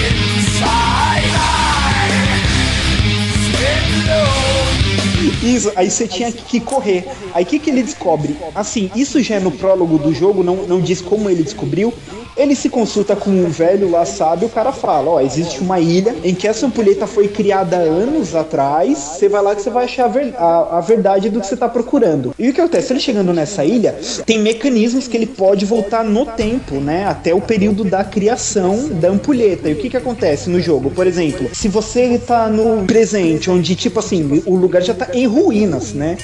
Inside I Isso, aí você tinha que correr. Aí o que, que ele descobre? Assim, isso já é no prólogo do jogo, não, não diz como ele descobriu. Ele se consulta com um velho lá, sabe? O cara fala: Ó, existe uma ilha em que essa ampulheta foi criada anos atrás. Você vai lá que você vai achar a, ver- a- a verdade do que você tá procurando. E o que acontece? Ele chegando nessa ilha, tem mecanismos que ele pode voltar no tempo, né? Até o período da criação da ampulheta. E o que, que acontece no jogo? Por exemplo, se você tá no presente, onde, tipo assim, o lugar já tá em ruínas, né?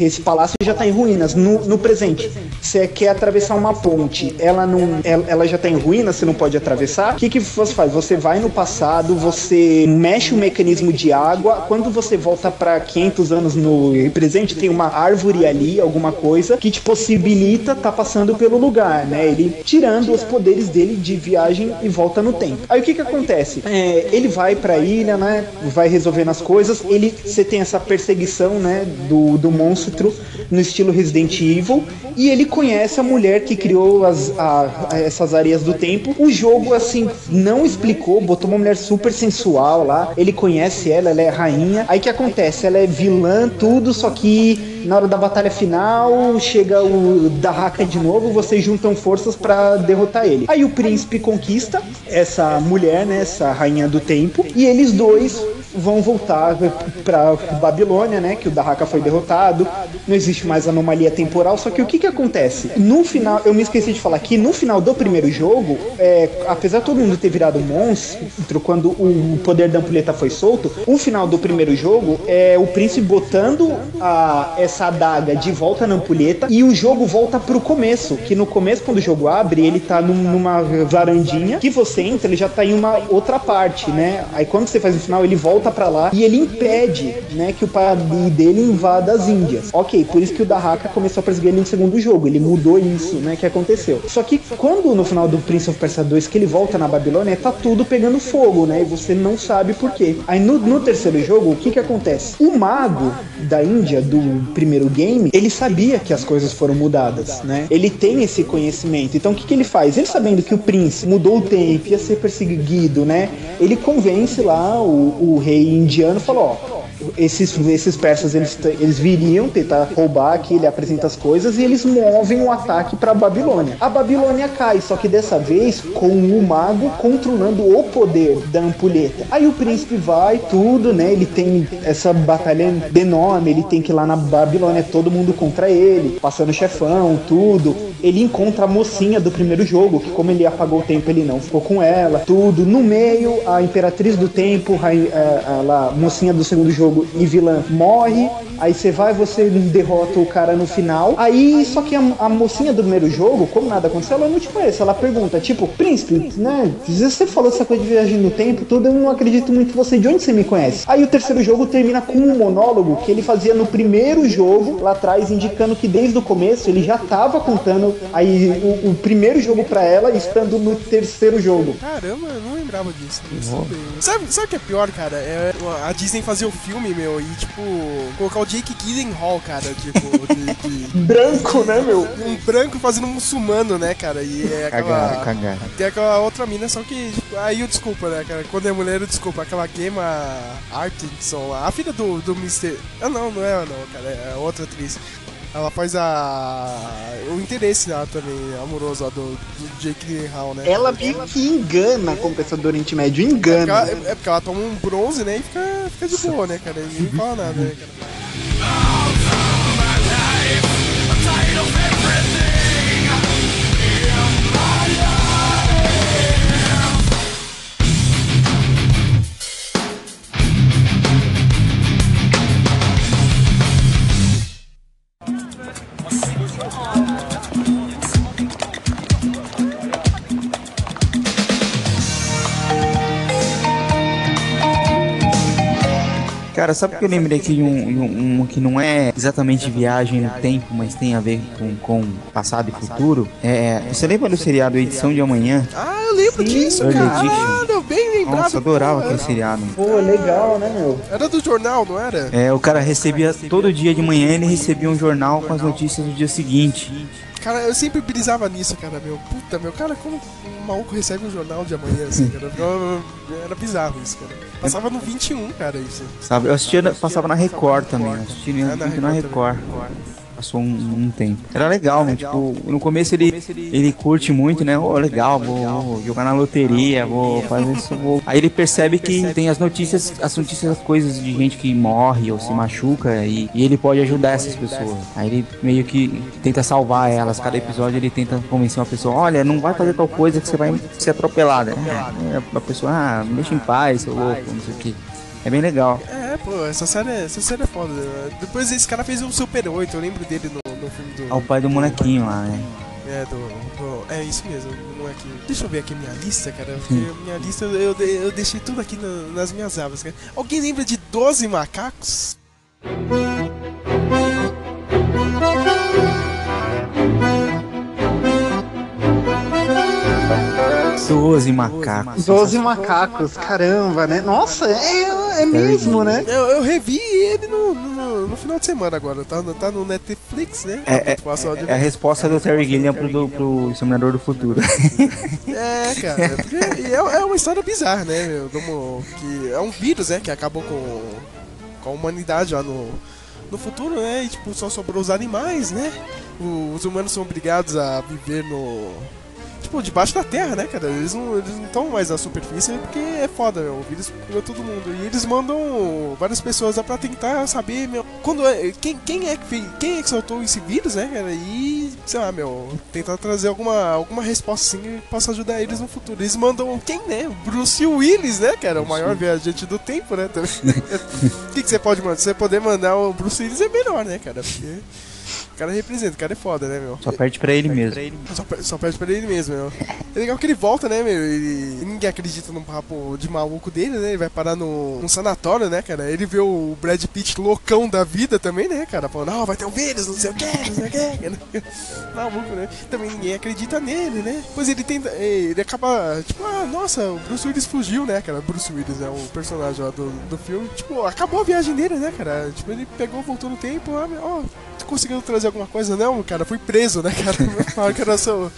Esse palácio já tá em ruínas. No, no presente, você quer atravessar uma ponte, ela não, ela, ela já tá em ruínas, você não pode atravessar. O que, que você faz? Você vai no passado, você mexe o mecanismo de água. Quando você volta para 500 anos no presente, tem uma árvore ali, alguma coisa que te possibilita tá passando pelo lugar, né? Ele tirando os poderes dele de viagem e volta no tempo. Aí o que que acontece? É, ele vai pra ilha, né? Vai resolvendo as coisas. Ele, você tem essa perseguição, né? Do, do monstro no estilo Resident Evil e ele conhece a mulher que criou as, a- essas areias do tempo. O jogo, assim, não explicou, botou uma mulher super sensual lá. Ele conhece ela, ela é rainha. Aí que acontece? Ela é vilã, tudo, só que na hora da batalha final chega o Dahaka de novo, vocês juntam forças pra derrotar ele. Aí o príncipe conquista essa mulher, né, essa rainha do tempo, e eles dois vão voltar pra Babilônia, né, que o Dahaka foi derrotado. Não existe mais anomalia temporal, só que o que que acontece? No final, eu me esqueci de falar que no final do primeiro jogo, é, apesar de todo mundo ter virado monstro quando o poder da ampulheta foi solto, o final do primeiro jogo é o príncipe botando a, essa adaga de volta na ampulheta e o jogo volta pro começo, que no começo quando o jogo abre, ele tá num- numa varandinha, que você entra, ele já tá em uma outra parte, né? Aí quando você faz o final, ele volta pra lá e ele impede, né, que o pai dele invada as Índias. OK, por isso que o Dahaka começou a perseguir ele no segundo jogo, ele mudou isso, né, que aconteceu. Só que quando no final do Prince of Persia 2 que ele volta na Babilônia, tá tudo pegando fogo, né? E você não sabe por quê. Aí no, no terceiro jogo, o que que acontece? O mago da Índia do primeiro game, ele sabia que as coisas foram mudadas, né? Ele tem esse conhecimento. Então o que que ele faz? Ele sabendo que o príncipe mudou o tempo, ia ser perseguido, né? Ele convence lá o, o rei indiano, falou, ó, esses, esses persas eles, eles viriam tentar roubar aqui, ele apresenta as coisas e eles movem o ataque para Babilônia. A Babilônia cai, só que dessa vez com o mago controlando o poder da ampulheta. Aí o príncipe vai, tudo, né? Ele tem essa batalha enorme, ele tem que ir lá na Babilônia, todo mundo contra ele, passando chefão, tudo. Ele encontra a mocinha do primeiro jogo, que como ele apagou o tempo, ele não ficou com ela, tudo. No meio, a imperatriz do tempo, rai- é, ela, mocinha do segundo jogo e vilã morre. Aí você vai, você derrota o cara no final. Aí, só que a, a mocinha do primeiro jogo, como nada aconteceu, ela não te conhece. Ela pergunta, tipo, príncipe, né? Você falou essa coisa de viagem no tempo, tudo, eu não acredito muito em você. De onde você me conhece? Aí o terceiro jogo termina com um monólogo que ele fazia no primeiro jogo, lá atrás, indicando que desde o começo ele já tava contando aí o, o primeiro jogo pra ela, estando no terceiro jogo. Caramba, eu não lembrava disso. não sabia. Sabe, sabe o que é pior, cara? É a Disney fazer o filme, meu, e tipo, colocar o Jake Gyllenhaal, cara, tipo, de, de- Branco, né, meu? um branco fazendo um muçulmano, né, cara? E é aquela. Tem aquela outra mina, só que. tipo, aí eu desculpa, né, cara? Quando é mulher, eu desculpa. Aquela Gemma Artenson lá, a filha do, do Mr. Ah, não, não é ela, não, cara. É outra atriz. Ela faz a. o interesse lá também, amoroso lá do, do Jake Gyllenhaal, né? Ela meio que engana como pessoa do Oriente Médio, É porque, engana. ela, é porque ela toma um bronze, né? E fica, fica de boa, né, cara? E ninguém fala nada, né, cara? Cara, sabe o que eu lembrei aqui de um, um- um que não é exatamente viagem no tempo, mas tem a ver com, com passado e futuro? É, você lembra do seriado Edição de Amanhã? Ah, eu lembro disso, Early cara. Edition. bem lembrado. Nossa, adorava aquele seriado. Pô, legal, né, meu? Era do jornal, não era? É, o cara recebia todo dia de manhã ele recebia um jornal com as notícias do dia seguinte. Cara, eu sempre brisava nisso, cara, meu. Puta, meu, cara, como um maluco recebe um jornal de amanhã, assim, cara? Eu- Era bizarro isso, cara. Passava no 21, cara, isso. Sabe? Eu assistia, na- passava na Record também. Eu assistia É, na muito na Record Record. Passou um, um tempo. Era legal, né? Tipo, no começo ele, ele curte muito, né? Ô, legal, vou, jogar na loteria, vou fazer isso, vou. Aí ele percebe que tem as notícias, as notícias, as coisas de gente que morre ou se machuca e, e ele pode ajudar essas pessoas. Aí ele meio que tenta salvar elas. Cada episódio ele tenta convencer uma pessoa: olha, não vai fazer tal coisa que você vai ser atropelada. É, a pessoa, ah, me deixa em paz, seu louco, não sei o que. É bem legal. É, pô, essa série, essa série é foda. Depois esse cara fez um Super 8, eu lembro dele no, no filme do. É o pai do molequinho lá, né? É, do, do- É isso mesmo, é que. Deixa eu ver aqui minha lista, cara. Minha lista eu, eu, de- eu deixei tudo aqui na- nas minhas abas, cara. Alguém lembra de 12 macacos? Doze macacos. Doze macacos, caramba, né? Nossa, é, é mesmo, né? Eu, eu revi ele no, no, no final de semana agora. Tá, no- tá no Netflix, né? É, é, é a resposta do Terry Gilliam pro, do, pro Exterminador do Futuro. É, cara, porque e é, é uma história bizarra, né, meu? que é um vírus, né, que acabou com, com a humanidade lá no, no futuro, né? E tipo, só sobrou os animais, né? O- os humanos são obrigados a viver no. Tipo, debaixo da terra, né, cara? Eles não estão mais na superfície porque é foda, meu. O vírus pegou todo mundo. E eles mandam várias pessoas lá pra tentar saber, meu. Quando é. Quem, quem é que fez, Quem é que soltou esse vírus, né, cara? E, sei lá, meu, tentar trazer alguma, alguma resposta assim que possa ajudar eles no futuro. Eles mandam quem, né? Bruce Willis, né, cara? O maior viajante do tempo, né? O que, que você pode mandar? Você poder mandar o Bruce Willis é melhor, né, cara? Porque. O cara representa, o cara é foda, né, meu? Só perde pra ele mesmo. Só, per- só perde pra ele mesmo, meu. É legal que ele volta, né, meu? Ele, ninguém acredita no papo de maluco dele, né? Ele vai parar no, num sanatório, né, cara? Ele vê o Brad Pitt loucão da vida também, né, cara? Falando, não, vai ter um vírus, não sei o que, não sei o que. Maluco, né? Também ninguém acredita nele, né? Pois ele tenta. Ele acaba, tipo, ah, nossa, o Bruce Willis fugiu, né, cara? Bruce Willis é o personagem lá do, do filme. Tipo, acabou a viagem dele, né, cara? Tipo, ele pegou, voltou no tempo, ah, ó, tu conseguiu trazer alguma coisa? Não, cara, fui preso, né, cara? Falaram que era seu.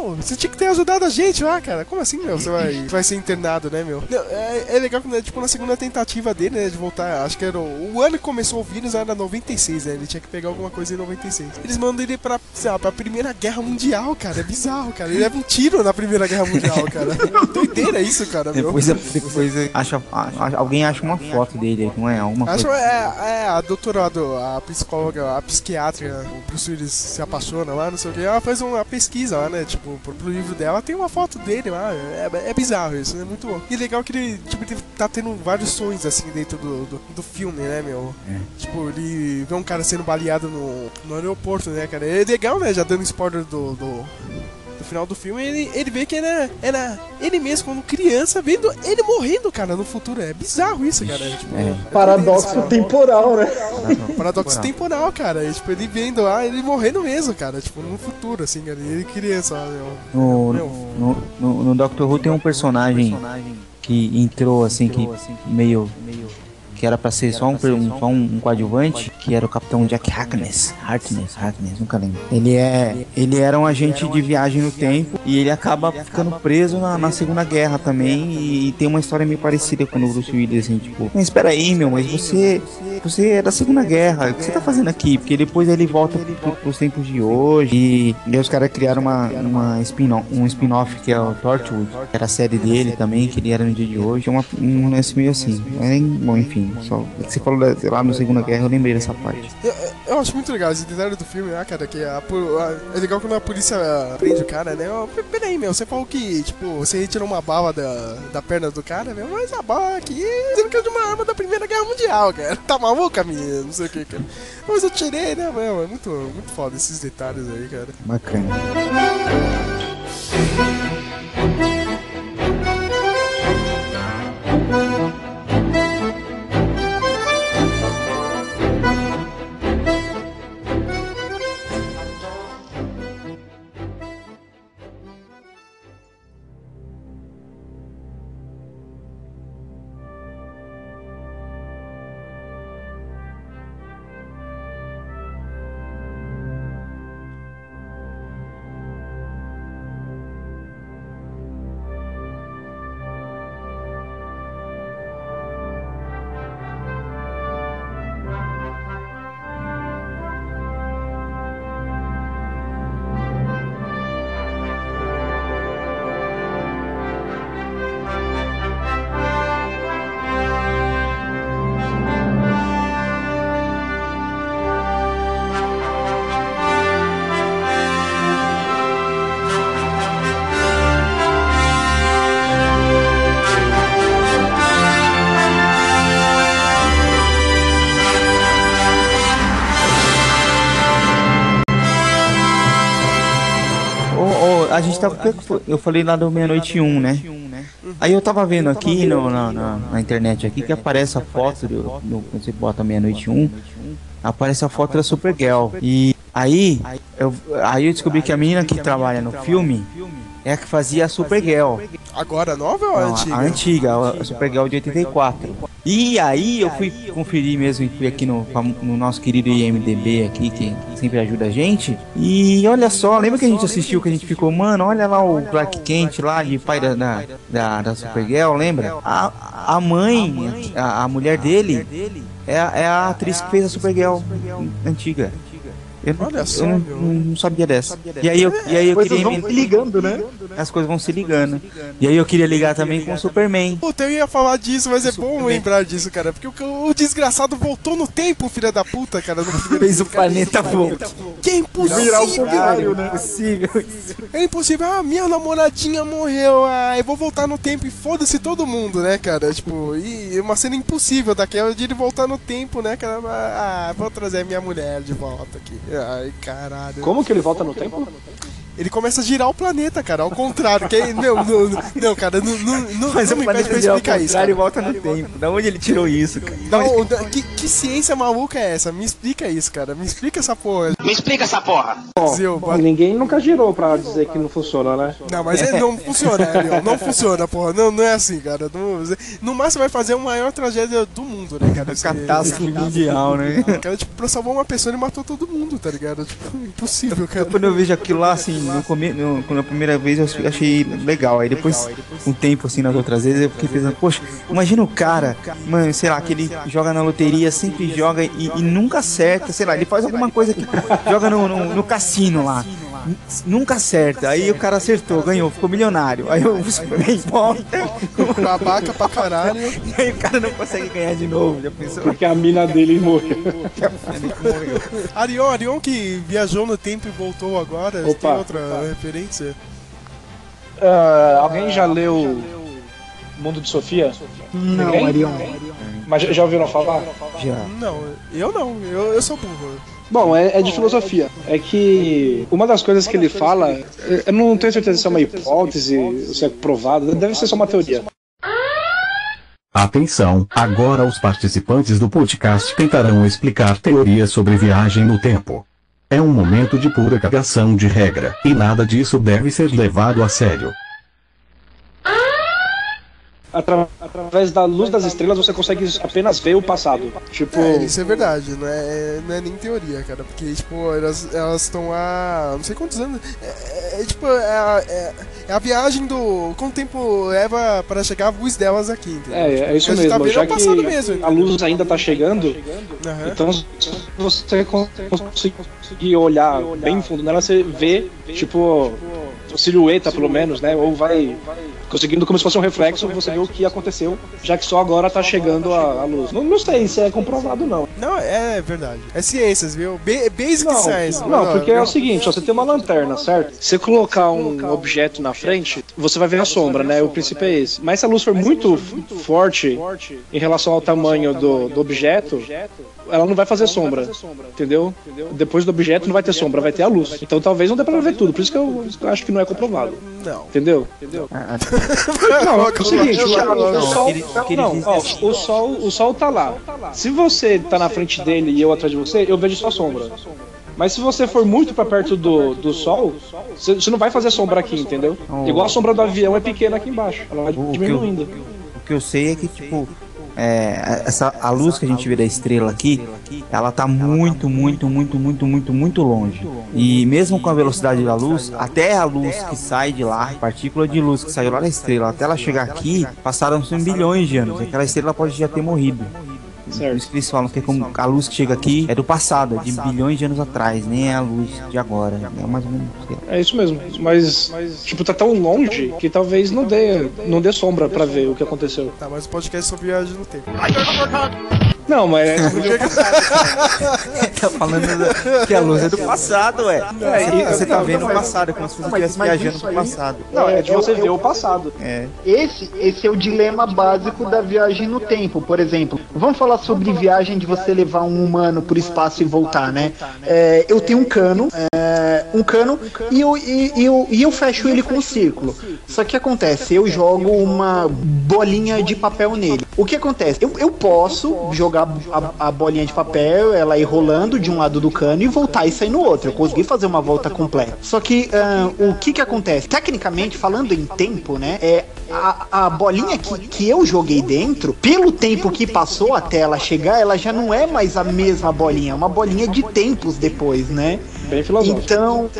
Meu, você tinha que ter ajudado a gente lá, cara. Como assim, meu? Você vai, vai ser internado, né, meu? Não, É, é legal que, né, tipo, na segunda tentativa dele, né, de voltar, acho que era o, o ano que começou o vírus era 96, né? Ele tinha que pegar alguma coisa em 96. Eles mandam ele pra, sei lá, pra Primeira Guerra Mundial, cara. É bizarro, cara. Ele leva um tiro na Primeira Guerra Mundial, cara. Doideira isso, cara, meu. Depois, depois acha, acha- alguém acha uma foto dele, não é? Alguma Acho coisa. é, é a doutora, do- a psicóloga, a psiquiatra, o Bruce Willis se apaixona lá, não sei o que. Ela faz uma pesquisa lá, né? Tipo, pro, pro livro dela tem uma foto dele lá. É, é bizarro isso, é muito bom. E legal que ele, tipo, ele tá tendo vários sonhos assim dentro do, do, do filme, né, meu? Tipo, ele vê um cara sendo baleado no, no aeroporto, né, cara? É legal, né? Já dando spoiler do. do final do filme, ele, ele vê que era, era ele mesmo, quando criança, vendo ele morrendo, cara, no futuro. É bizarro isso, cara. Tipo, é Paradoxo temporal, né? Paradoxo temporal, cara. E, tipo, ele vendo lá, ele morrendo mesmo, cara. Tipo, no futuro, assim, cara. E ele criança meu. No, Meu. no, no, no Doctor Who tem um personagem que entrou assim, que meio. Que era pra ser só um, um- só um, um coadjuvante, que era o Capitão Jack Harkness. Harkness, Harkness, nunca lembro. Ele é. Ele era um agente de viagem no tempo e ele acaba ficando preso na, na Segunda Guerra também. E, tem uma história meio parecida com o Bruce Willis, assim, tipo, mas espera aí, meu, mas você. Você é da Segunda Guerra, o que você tá fazendo aqui? Porque depois ele volta pro, pros tempos de hoje. E, e aí os caras criaram uma, uma spin um spin-off que é o Torchwood, que era a série dele também, que ele era no dia de hoje. É uma, um lance meio assim. Mas, bom, enfim, enfim, só. Você falou da, lá no Segunda Guerra, eu lembrei dessa parte. Eu, eu acho muito legal esse detalhe do filme, ah, cara, que a, a, é legal quando a polícia ah, prende o cara, né? Peraí, meu, você falou que, tipo, você retirou uma bala da, da perna do cara, meu, mas a bala aqui dizendo que é de uma arma da Primeira Guerra Mundial, cara. Tá maluca, menina? Não sei o que, cara. Mas eu tirei, né, meu? É muito, muito foda esses detalhes aí, cara. Bacana. Música gente tava. Eu falei lá do meia-noite um, né? Aí eu tava vendo aqui no, na, na, na internet aqui que aparece a foto do, do- quando você bota meia-noite um, aparece a foto da Supergirl. E aí eu, aí eu descobri que a menina que trabalha no filme é a que fazia a Supergirl. Agora a nova ou a Não, antiga? A antiga, a Supergirl de 84. E aí eu fui conferir mesmo, fui aqui no, no nosso querido IMDB aqui, que sempre ajuda a gente. E olha só, lembra que a gente assistiu que a gente ficou, mano, olha lá o Clark Kent lá, de pai da, da, da, da Supergirl, lembra? A, a mãe, a, a mulher dele, é, a- é a atriz que fez a Supergirl antiga. Eu, não- Olha só, eu não, meu. não sabia dessa. E aí eu, e aí eu Coisas queria vão se ligando, né? as coisas vão se ligando. E aí eu queria ligar também com o Superman. Puta, eu ia falar disso, mas é bom lembrar disso, cara. Porque o, o desgraçado voltou no tempo, filha da puta, cara. Fez o planeta voltar. Que é impossível, Virar o contrário, né? Impossível. É impossível. Ah, minha namoradinha morreu. Ah, eu vou voltar no tempo e foda-se todo mundo, né, cara? Tipo, e uma cena impossível daquela de ele voltar no tempo, né, cara? Ah, vou trazer minha mulher de volta aqui. Ai, caralho. Como que ele volta no tempo? Ele começa a girar o planeta, cara, ao contrário. Que, não, não, não, cara, não, não, Mas não o me pede pra explicar isso. e Cara. volta no tempo. Da onde ele tirou isso, cara? Não, da- que, que ciência maluca é essa? Me explica isso, cara. Me explica essa porra. Me explica essa porra. Zil, Bom, ninguém nunca girou pra dizer que não funciona, né? Não, mas é- não funciona, Elion. Não funciona, porra. Não, não é assim, cara. Não- no máximo vai fazer a maior tragédia do mundo, né, cara? Catástrofe mundial, né? O cara, tipo, pra salvar uma pessoa ele matou todo mundo, tá ligado? Tipo, impossível, cara. Quando eu vejo aquilo lá, assim, no come... no, quando a primeira vez eu achei legal. Aí depois, um tempo, assim, nas outras vezes, eu fiquei pensando, poxa, imagina o cara, mano, sei lá, que ele joga na loteria, sempre joga e, e nunca acerta, sei lá, ele faz alguma coisa que joga no, no, no cassino lá. Nunca acerta, aí o cara acertou, ganhou, ficou milionário. Aí o Superman volta, Babaca pra caralho. e aí o cara não consegue ganhar de novo. Já pensou? Porque a mina dele morreu. Arion, Arion que viajou no tempo e voltou agora. Opa. Tem outra referência? Ah, alguém já leu Mundo de Sofia? Não? Arion. Mas já- já ouviram falar? Já. Não, eu não. Eu, eu sou burro. Bom, é, é de filosofia. É que uma das coisas que ele fala, eu- não tenho certeza se é uma hipótese, ou se é provado, deve ser só uma teoria. Atenção, agora os participantes do podcast tentarão explicar teorias sobre viagem no tempo. É um momento de pura cagação de regra, e nada disso deve ser levado a sério. Atra- através da luz das estrelas você consegue apenas ver o passado. Tipo, É, isso é verdade, não é, não é nem teoria, cara. Porque, tipo, elas estão há não sei quantos anos. É, é, é, tipo, é, a- é- é a viagem do. Quanto tempo leva para chegar a luz delas aqui, entendeu? é, é isso tá mesmo. vendo Já que mesmo, a luz ainda tá chegando, Aham. então você conseguir olhar bem fundo nela, você vê, tipo, silhueta pelo menos, né? Ou vai conseguindo como se fosse um reflexo, você vê o que aconteceu, já que só agora tá chegando a, a luz. Não, não sei se é comprovado, não. Não, é verdade. É ciências, viu? Ba- basic Não, science. não, porque é o seguinte, você tem uma lanterna, certo? Se você colocar um objeto na frente, você vai ver a sombra, né? O princípio é esse. Mas se a luz for muito forte em relação ao tamanho do, do objeto, ela não vai fazer sombra, entendeu? Depois do objeto não vai ter sombra, vai ter a luz. Então talvez não dê pra ver tudo, por isso que eu acho que não é comprovado. Não. Entendeu? Não, é o seguinte, o, sol, o sol, tá lá. Se você tá na frente dele e eu atrás de você, eu vejo só sombra. Mas se você for muito pra perto do, do sol, você não vai fazer sombra aqui, entendeu? Oh. Igual a sombra do avião é pequena aqui embaixo, ela vai O que eu- diminuindo. O que eu sei é que, tipo, é, essa, a luz que a gente vê da estrela aqui, ela tá muito, muito, muito, muito, muito, muito longe. E mesmo com a velocidade da luz, até a luz que sai de lá, a partícula de luz que saiu lá da estrela, até ela chegar aqui, passaram-se bilhões de anos. Aquela estrela pode já ter morrido. Por isso que eles falam que é como a luz que chega aqui é do passado, é de bilhões de anos atrás, nem é a luz de agora. É mais ou menos. É isso mesmo. Mas, tipo, tá tão longe que talvez não dê, não dê sombra pra ver o que aconteceu. Tá, mas o podcast é sobre viagem no tempo. Não, mas é tá falando da- que a luz é do passado, ué. É, você tá não, vendo não, o passado, é como se você estivesse viajando isso pro passado. Não, é de você eu- ver eu- o passado. É. Esse, esse é o dilema básico da viagem no tempo. Por exemplo, vamos falar sobre viagem de você levar um humano por espaço e voltar, né? É, eu tenho um cano, é, um cano e eu, e, e eu, e eu fecho ele com um círculo. Só que acontece, eu jogo uma bolinha de papel nele. O que acontece? Eu, eu posso jogar a, a bolinha de papel, ela ir rolando de um lado do cano e voltar e sair no outro. Eu consegui fazer uma volta completa. Só que ah, o que que acontece? Tecnicamente, falando em tempo, né? É, a, a bolinha que, que eu joguei dentro, pelo tempo que passou até ela chegar, ela já não é mais a mesma bolinha, é uma bolinha de tempos depois, né? Bem filosófico. Então.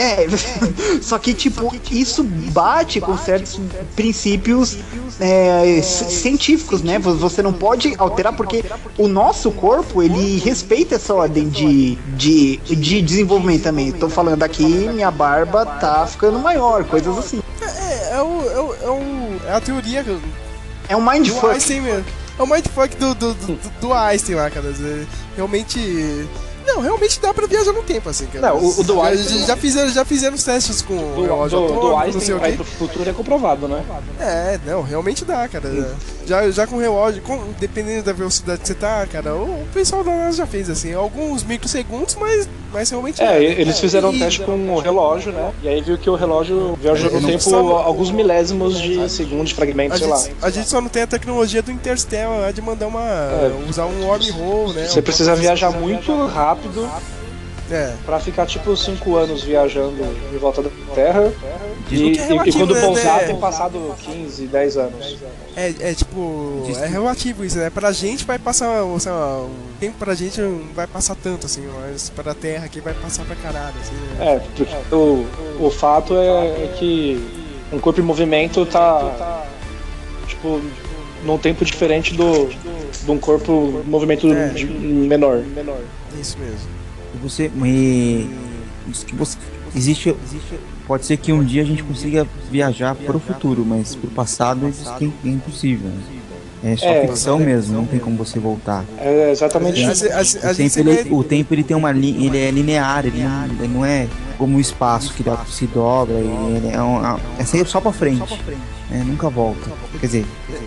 É, só que tipo, isso bate com certos princípios é, ci- científicos, né? Vo- Você não pode alterar porque o nosso corpo ele respeita essa ordem de, de, de desenvolvimento também. Tô falando aqui, minha barba tá ficando maior, coisas assim. É, é, o, é, o, é, o- é a teoria É um mindfuck. É o mindfuck do, do, do, do Einstein lá, cara. É, Realmente. Não, realmente dá pra viajar no tempo, assim, cara. Não, o- o do Já- Einstein- Já, fizeram, já fizeram os testes com o Do, relógio do, do não sei Einstein o vai quê. pro futuro é comprovado, né? É, não, realmente dá, cara. Já, já com o relógio, com- dependendo da velocidade que você tá, cara, o, o pessoal da NASA já fez assim, alguns microsegundos, mas, mas realmente. É, e- eles fizeram um E- teste com o relógio, né? E aí viu que o relógio viajou Eu no tempo alguns milésimos de segundo de fragmento, A sei lá. gente, a gente só não tem a tecnologia do Interstellar lá de mandar uma. usar um wormhole, né? É. Você precisa viajar muito rápido É. pra ficar tipo 5 anos viajando em volta da Terra. E, O que é e- e relativo, quando né, pousar né? tem passado 15, 15, 10 anos. É, é tipo. É relativo isso, né? Pra gente vai passar. Sei lá, um tempo pra gente não vai passar tanto, assim, mas pra Terra aqui vai passar pra caralho, assim, né? É, porque o, o fato é, é que um corpo em movimento tá, tipo, num tempo diferente do, de um corpo movimento É. de- menor. Isso mesmo. E você. E, isso que você existe, existe. Pode ser que um dia a gente consiga viajar pro futuro, mas pro passado isso que é impossível. né? É só É, ficção mesmo, não tem como você voltar. É exatamente isso. O tempo, ele, sempre- o tempo ele tem uma linha, ele é linear, ele não, ele não é como o espaço que dá- se dobra, e ele é, um, é sempre só pra frente. É, nunca volta. Quer dizer,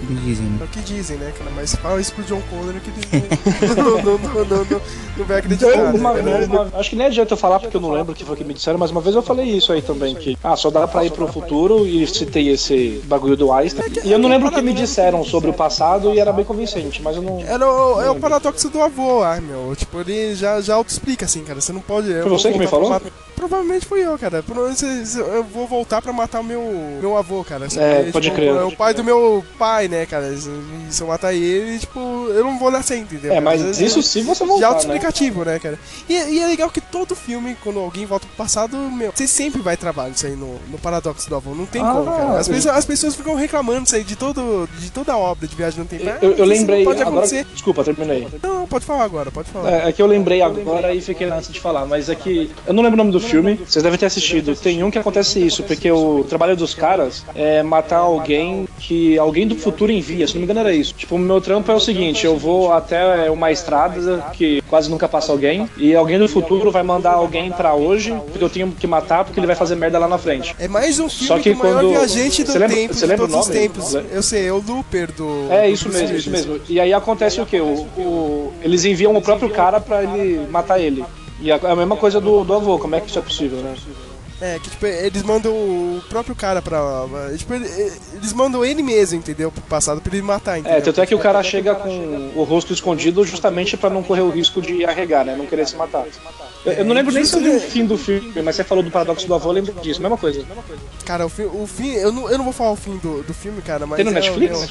eles dizem, né? É o que dizem, né, cara? Mas fala isso pro John Connor que ele não, não, não, não, não, não vai acreditar. Então, uma- né? uma- acho que nem adianta eu falar porque eu não lembro o que foi que me disseram, mas uma vez eu falei isso aí também, que ah, só dá pra ir pro futuro e citei esse bagulho do Einstein. E eu não lembro o que me disseram sobre o passado e era bem convincente, mas eu não. Era o, é o paradoxo do avô lá, meu. Tipo, ele já, já auto-explica assim, cara. Você não pode. Foi você que me pra falou? Provavelmente fui eu, cara. Provavelmente eu vou voltar pra matar o meu, meu avô, cara. É, pode crer. É o pai do meu pai, né, cara? Se se eu matar ele, tipo, eu não vou nascer, entendeu? É, mas vezes isso se você voltar, né? auto-explicativo, né, cara? E, e é legal que todo filme, quando alguém volta pro passado, meu, você sempre vai travar isso aí no, no paradoxo do avô. Não tem Ah, como, cara. As eu- pessoas, as pessoas ficam reclamando isso aí de, todo, de toda a obra de viagem no tempo. Eu, eu isso lembrei, não Pode agora. acontecer. Desculpa, terminei. Não, pode falar agora, pode falar. É, é que eu lembrei agora e fiquei antes de falar, mas é que eu não lembro o nome do filme, vocês devem ter assistido. Tem um que acontece isso, porque o trabalho dos caras é matar alguém que alguém do futuro envia, se não me engano era isso. Tipo, o meu trampo é o seguinte, eu vou até uma estrada que quase nunca passa alguém, e alguém do futuro vai mandar alguém pra hoje, porque eu tenho que matar, porque ele vai fazer merda lá na frente. É mais um filme Só que do maior quando- viajante do Você lembra- tempo você lembra o todos os nome? tempos. Eu sei, é o Looper do. É do isso Bruce mesmo, isso mesmo. E aí acontece o quê? O, o- eles enviam o próprio cara pra ele matar ele. E a- é a mesma coisa do, do avô, como é que isso é possível, né? É, que tipo, eles mandam o próprio cara pra. Tipo, ele- eles mandam ele mesmo, entendeu? Pro passado pra ele matar, entendeu? É, tanto é que o cara chega com o rosto escondido justamente pra não correr o risco de arregar, né? Não querer se matar. Eu, eu não lembro nem se eu vi o fim do filme, mas você falou do paradoxo do avô, eu lembro disso, mesma coisa. Cara, o, fi, o fim. Eu não, eu não vou falar o fim do, do filme, cara, mas. Tem no é, Netflix?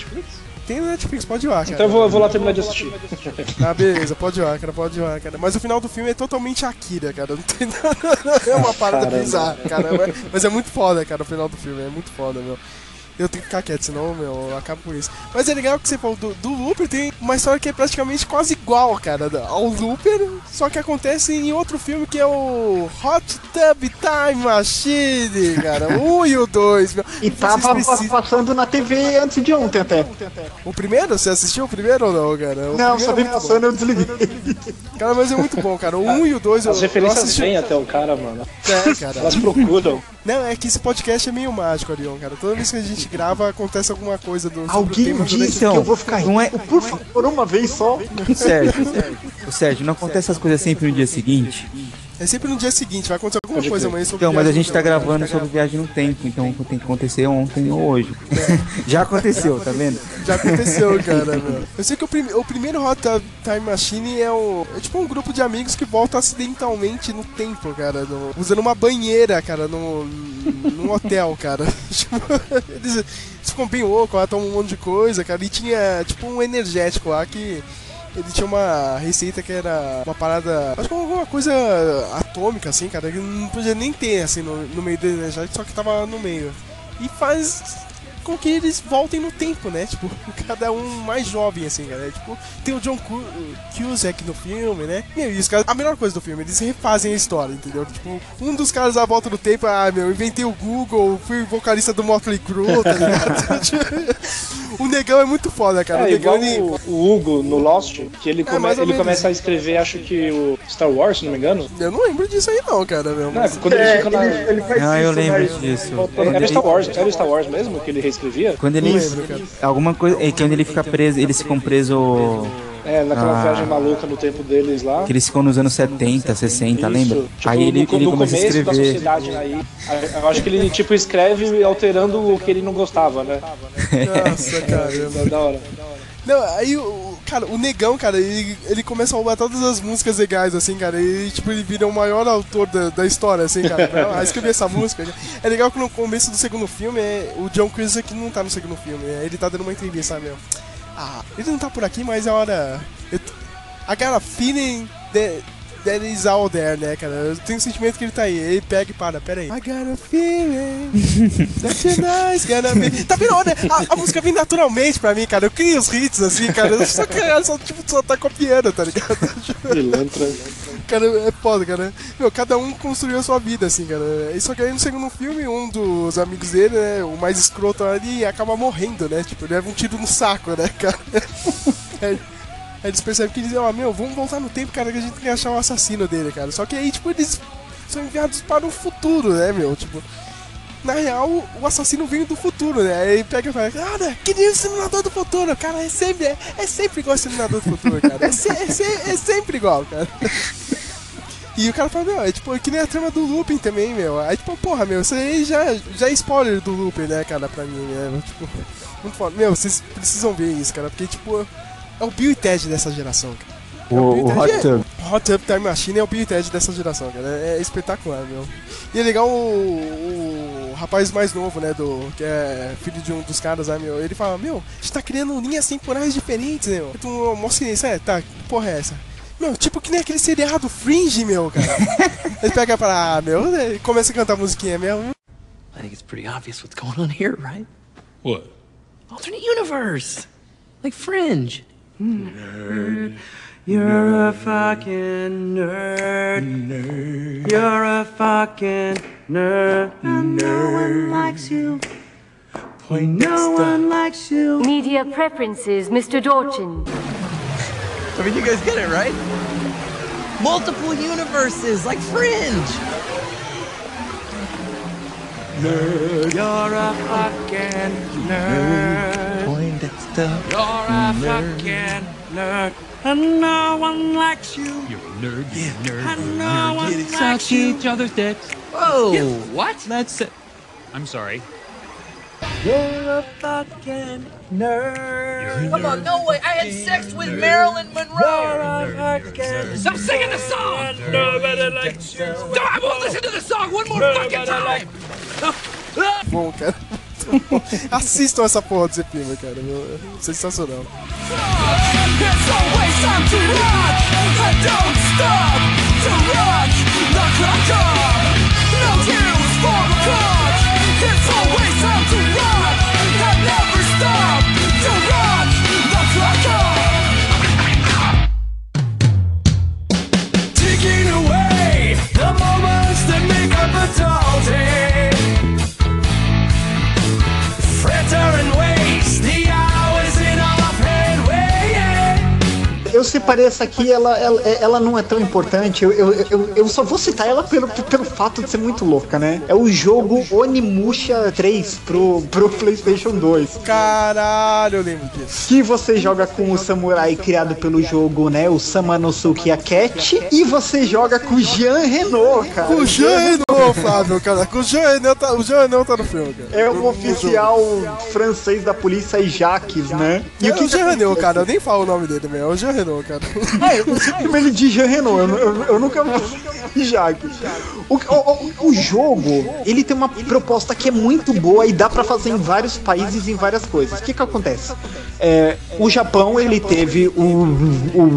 Tem no Netflix, pode ir lá, cara. Então eu vou, eu vou lá terminar de assistir. Ah, beleza, pode ir lá, cara, pode ir lá, cara. Mas o final do filme é totalmente Akira, cara. Não tem nada. É uma parada Caramba. bizarra, cara. Mas é muito foda, cara, o final do filme. É muito foda, meu. Eu tenho que ficar quieto, senão, meu, eu acabo com isso. Mas é legal que você falou do, do Looper, tem uma história que é praticamente quase igual, cara, ao Looper, só que acontece em outro filme que é o Hot Tub Time Machine, cara. 1 e o 2, meu. E tava precisam- passando na TV antes de ontem até. O primeiro? Você assistiu o primeiro ou não, cara? O Não, primeiro só é vi passando eu desliguei. Cara, mas é muito bom, cara. O 1 e o 2 eu, As eu referências assisti. vêm até o cara, mano. É, cara. Elas procuram. Não, é que esse podcast é meio mágico, Arion, cara. Toda vez que a gente grava, acontece alguma coisa do Alguém disse que eu vou ficar não é- rico, por favor, uma vez só. Sérgio, Sérgio, não acontece essas coisas sempre no dia seguinte? É sempre no dia seguinte, vai acontecer alguma Pode coisa amanhã sobre Então, mas a gente tá tempo, gravando sobre viagem no tempo, então tem que acontecer ontem ou hoje. Já aconteceu, tá vendo? Já aconteceu, cara, meu. Eu sei que o, prim- o primeiro Hot Time Machine é o. É tipo um grupo de amigos que volta acidentalmente no tempo, cara. no- usando uma banheira, cara, no, num hotel, cara. Tipo, eles, eles ficam bem loucos lá, tomam um monte de coisa, cara. E tinha tipo um energético lá que. Ele tinha uma receita que era uma parada. Acho que alguma coisa atômica, assim, cara. Que não podia nem ter, assim, no, no meio do energético, só que tava no meio. E faz com que eles voltem no tempo, né? Tipo, cada um mais jovem, assim, cara. Tipo, tem o John Cu- Cusack no filme, né? E aí, os caras, a melhor coisa do filme, eles refazem a história, entendeu? Tipo, um dos caras à volta do tempo, ah, meu, inventei o Google, fui vocalista do Motley Crue, tá ligado? o negão é muito foda, cara. o É negão, igual ele... o, o Hugo no Lost, que ele, come- mais ou ele começa a escrever, acho que o Star Wars, se não me engano. Eu não lembro disso aí não, cara, meu. Não, é Mas... quando ele fica na. Ah, eu lembro disso. Quando Era ele- Star Wars, era Star Wars mesmo que ele reescrevia? Quando ele. Alguma coisa. É quando ele fica preso, eles ficam presos. É, naquela Ah. viagem maluca no tempo deles lá. Que eles ficam nos anos 70, 60, lembra? Isso, tipo, Aí ele, no, ele no começa a começo da escrever. sociedade aí. Eu acho que ele tipo escreve alterando o que ele não gostava, né? Nossa, caramba. É da hora. Não, aí o. Cara, o negão, cara, ele, ele começa a roubar todas as músicas legais, assim, cara. E tipo, ele vira o maior autor da, da história, assim, cara. Ah, escrever essa música. É legal que no começo do segundo filme, é, o John Cusack não tá no segundo filme. é, ele tá dando uma entrevista, sabe, meu? Ah, ele não tá por aqui, mas é hora. Eu, t- I got a feeling that, that is out there, né, cara? Eu tenho o sentimento que ele tá aí. Ele pega e para, pera aí. I got a feeling that nice, gonna be... Tá vendo? Olha, a, a música vem naturalmente pra mim, cara. Eu crio os hits, assim, cara. Eu só, cara, só, tipo, só tá copiando, tá ligado? Pilantra. Cara, é foda, cara. Meu, cada um construiu a sua vida, assim, cara. E só que aí no segundo filme, um dos amigos dele, né, o mais escroto ali, acaba morrendo, né? Tipo, ele leva um tiro no saco, né, cara? Aí, eles percebem que eles dizem, ó, meu, vamos voltar no tempo, cara, que a gente tem que achar o assassino dele, cara. Só que aí, tipo, eles são enviados para o futuro, né, meu? Tipo, na real, o assassino vem do futuro, né? Aí pega e fala, cara, que nem o Exterminador do Futuro, cara, é sempre, é, é sempre igual o Exterminador do Futuro, cara. É, se- é se- é sempre igual, cara. E o cara fala, meu, é tipo, que nem a trama do Lupin também, meu. Aí, tipo, porra, meu, isso aí já, já é spoiler do Lupin, né, cara, pra mim, né? Tipo, muito foda. Meu, vocês precisam ver isso, cara, porque, tipo, é o Bill e Ted dessa geração, cara. É O- o Ted Hot é- Tub. Hot Tub Time Machine é o Bill e Ted dessa geração, cara. É, é espetacular, meu. E é legal o, o rapaz mais novo, né, do, que é filho de um dos caras lá, meu. Ele fala, meu, a gente tá criando linhas temporais diferentes, meu. Tu mostra isso, é, tá, que porra é essa? Meu, tipo que nem aquele seriado Fringe, meu, cara. Ele pega pra, ah, meu, e começa a cantar a musiquinha mesmo. I think it's pretty obvious what's going on here, right? What? Alternate universe! Like Fringe. Nerd. You're a fucking nerd. Nerd. You're a fucking nerd. And no one likes you. Point No one likes you. Media preferences, Mr. Dorchin. I mean, you guys get it, right? Multiple universes, like Fringe! Nerd. You're a fucking nerd. Poindexter. You're a fucking nerd. And no one likes you. You're a nerd. Yeah, nerd. And no one likes you. each other's dicks. Whoa! Yeah. What? That's it. I'm sorry. You're a fucking nerd. Come on, no way! I had sex with Marilyn Monroe! You're a fucking Stop singing the song! Nobody likes you. No, I won't listen to the song one more fucking time! Bom, cara. Assistam essa porra do Zepima, cara. Sensacional. Taking away the moments that make up a. rock. pareça aqui, ela, ela, ela não é tão importante. Eu, eu, eu, eu só vou citar ela pelo, pelo fato de ser muito louca, né? É o jogo Onimusha 3 pro, pro PlayStation 2. Caralho, eu lembro disso. Que você joga com o samurai criado pelo jogo, né? O Samanosuke Akechi. E você joga com o Jean Renault, cara. Com o Jean Renault, Flávio, cara. Com o Jean Renault tá, o Jean Renault tá no filme, cara. É o no oficial francês da polícia Jacques, né? E o que Jean Renault, cara? Eu nem falo o nome dele, meu. É o Jean Renault, cara. É, eu sempre chamo ele de Jean Renault, eu, eu, eu nunca vi Jacques. O, o, o- o jogo, ele tem uma proposta que é muito boa e dá pra fazer em vários países, em várias coisas. O que que acontece? É, o Japão, ele teve o,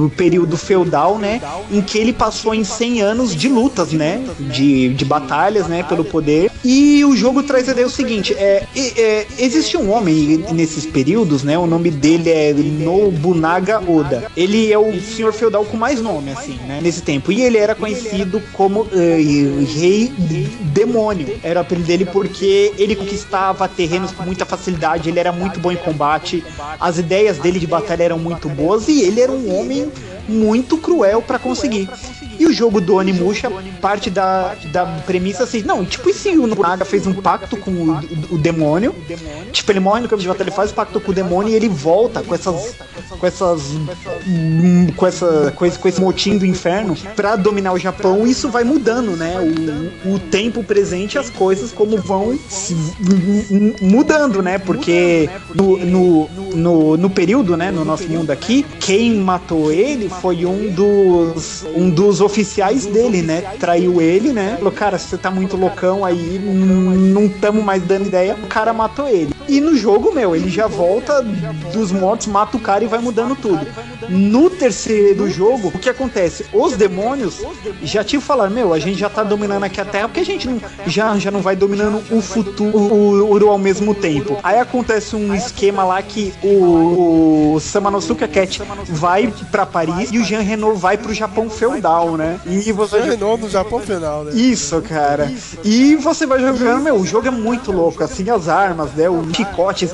o período feudal, né? Em que ele passou em 100 anos de lutas, né? De, de batalhas, né? Pelo poder. E o jogo traz a ideia o seguinte: é, e- é, existe um homem nesses períodos, né? O nome dele é Nobunaga Oda. Ele é o senhor feudal com mais nome, assim, né? Nesse tempo. E ele era conhecido como eh, Rei Demônio. Era o apelido dele porque ele conquistava terrenos com muita facilidade, ele era muito bom em combate, as ideias dele de batalha eram muito boas e ele era um homem muito cruel pra conseguir. E o jogo do Onimusha parte da, da premissa assim, não, tipo, e se o Nobunaga fez um pacto com o, o, o demônio? Tipo, ele morre no campo de batalha, ele faz o pacto com o demônio e ele volta com essas. com essas. hum, com essa. com esse, com esse motim do inferno pra dominar o Japão, e isso vai mudando, né? O, o tempo presente, as coisas como vão se- hum, mudando, né? Porque no, no, no, no período, né, no nosso mundo aqui, quem matou ele foi um dos um dos oficiais dele, né? Traiu ele, né? Falou, cara, você tá muito loucão aí, não tamo mais dando ideia. O cara matou ele. E no jogo, meu, ele já volta dos mortos, mata o cara e vai mudando tudo. No terceiro jogo, o que acontece? Os demônios já te falaram, meu, a gente já tá dominando aqui a Terra, porque a gente não, já, já não vai dominando o futuro o, o- ao mesmo tempo. Aí acontece um esquema lá que o, o Samanosuke Cat vai pra Paris e o Jean Renault vai pro Japão feudal, né? E você Jean Renault no Japão final, né? isso, cara. E você vai jogando, meu, o jogo é muito louco, assim, as armas, né, os chicotes,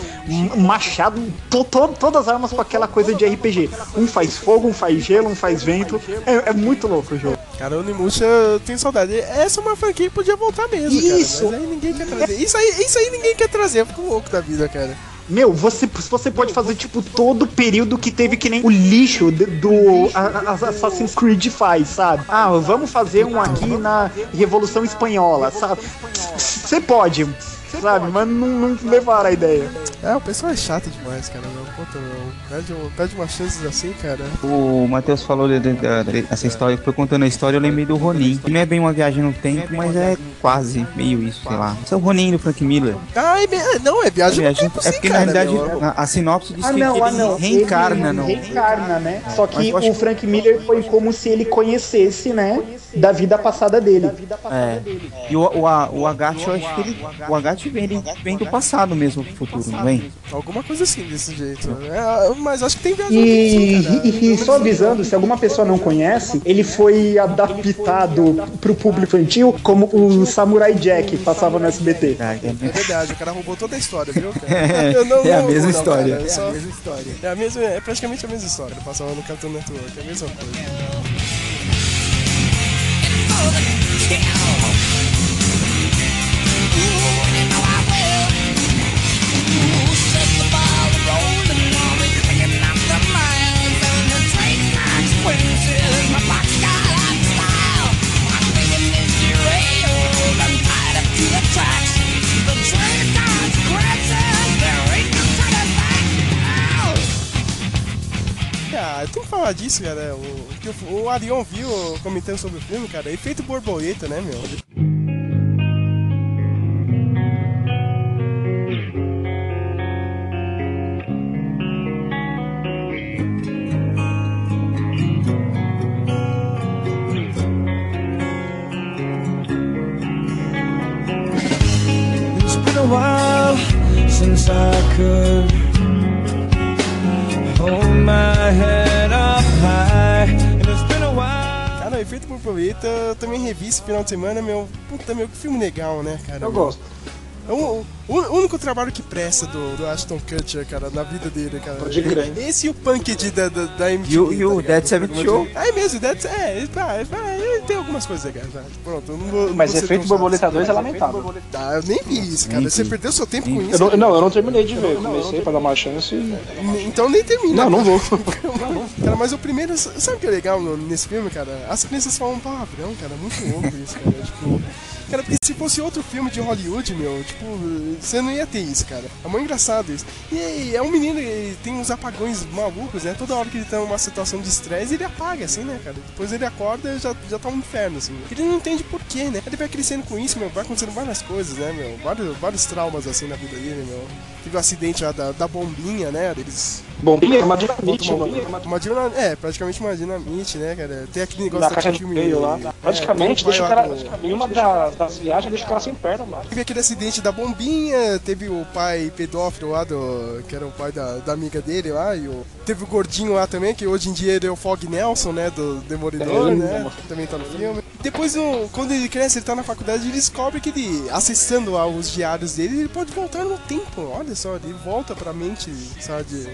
machado, to, to- todas as armas com aquela coisa de RPG. Um faz fogo, um faz gelo, um faz vento. É, é muito louco o jogo. Cara, o Onimusha, tenho saudade. Essa é uma franquia que podia voltar mesmo, Isso. cara. Mas aí ninguém quer trazer. Isso aí, isso aí ninguém quer trazer. Eu fico louco da vida, cara. Meu, você, você pode fazer, tipo, todo o período que teve que nem o lixo do a- a- Assassin's Creed faz, sabe? Ah, vamos fazer um aqui na Revolução Espanhola, sabe? Você pode, sabe? Mas não, não levaram a ideia. É, o pessoal é chato demais, cara. Meu. Puta, meu. Perde, um- perde umas chances assim, cara. O Matheus falou de- de- de- dessa história, foi contando a história, eu lembrei do Ronin. Que não é bem uma viagem no tempo, mas é quase meio isso, sei lá. Esse é o Ronin do Frank Miller. Ah, é, é, não, é viagem no Viagem- tempo, é sim, porque na cara, realidade meu. a, a sinopse diz Ah, que não, ele ah, não. reencarna, ele não. Reencarna, né? Só que o Frank Miller foi como se ele conhecesse, né? Da vida passada dele. É. E o, o, a- o Agachi, eu acho que ele. O Agachi vem, ele vem do passado mesmo pro futuro, não vem? Alguma coisa assim desse jeito. É, mas acho que tem viagem E, sim, cara. e- e só avisando, se alguma pessoa não conhece, ele foi adaptado pro público infantil como o Samurai Jack que passava no SBT. É verdade, o cara roubou toda a história, viu? É, não- é a não mesma não, história. cara, eu só- É a mesma história. É, a mesma, é praticamente a mesma história. Passava no Cartoon Network, é a mesma coisa. Ah, tenho que falar disso, cara. O, que o, o Arion viu comentando sobre o filme, cara. Efeito borboleta, né, meu? While. Cara, o efeito borboleta, eu também revi esse final de semana, meu. Puta, meu, que filme legal, né, cara? Eu gosto. É o, o único trabalho que presta do, do Ashton Kutcher, cara, na vida dele, cara. Pode crer. Esse e o Punk de, da, da, da MTV. E o, e o tá ligado? Dead Seventh Show. É mesmo, o Dead É, tá, tá, ele tem algumas coisas legais, vai. Pronto, eu não vou. não Mas vou ser Efeito Borboleta chato. 2 é lamentável. Ah, eu nem vi isso, cara. Nem Você vi. perdeu seu tempo Nem com vi. Eu isso. não, não, eu não terminei de ver. Eu comecei pra dar uma chance. e- Então nem termina. Não, não vou. Cara, mas o primeiro, sabe o que é legal nesse filme, cara? As crianças falam palavrão, cara, muito louco isso, cara. tipo, cara, porque se fosse outro filme de Hollywood, meu, tipo, você não ia ter isso, cara. É muito engraçado isso. E é um menino, ele tem uns apagões malucos, né? Toda hora que ele tá numa situação de estresse, ele apaga, assim, né, cara? Depois ele acorda e já, já tá um inferno, assim. Ele não entende por quê, né? Ele vai crescendo com isso, meu, vai acontecendo várias coisas, né, meu? Vários, vários traumas, assim, na vida dele, meu. Teve o acidente lá da, da bombinha, né? Eles Bombinha, uma dinamite, mano. uma, uma dinamite, é, praticamente uma dinamite, né, cara? Tem aquele negócio da caixa de filme- meio lá. é, Praticamente, deixa o cara. com- uma da- das viagens, deixa o cara sem perna, mano. Teve aquele acidente da bombinha, teve o pai pedófilo lá, do, que era o pai da, da amiga dele lá, e o, teve o gordinho lá também, que hoje em dia ele é o Fog Nelson, né, do Demolidor, É, né, que também tá no filme. Depois, no- quando ele cresce, ele tá na faculdade, ele descobre que ele, acessando lá os diários dele, ele pode voltar no tempo, olha só, ele volta pra mente, sabe,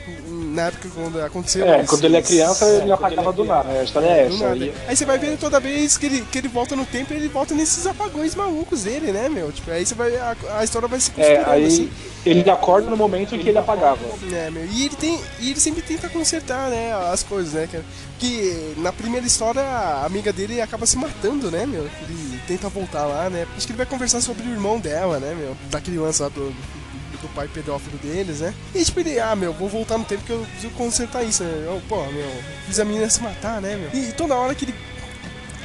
na época quando aconteceu É, quando ele é criança, ele apagava do nada. A história é essa. nada. E- Aí você vai vendo toda vez que ele, que ele volta no tempo, ele volta nesses apagões malucos dele, né, meu? Tipo, aí você vai. A, a história vai se É, costurando, aí assim. ele acorda no momento em que ele apagava. É, meu. E ele tem. E ele sempre tenta consertar, né, as coisas, né, cara? Porque na primeira história a amiga dele acaba se matando, né, meu? Ele tenta voltar lá, né? Acho que ele vai conversar sobre o irmão dela, né, meu? Da criança lá do, do pai pedófilo deles, né? E tipo, ele, ah, meu, vou voltar no tempo que eu preciso consertar isso, né? Eu, pô, meu, fiz a menina se matar, né, meu? E toda hora que ele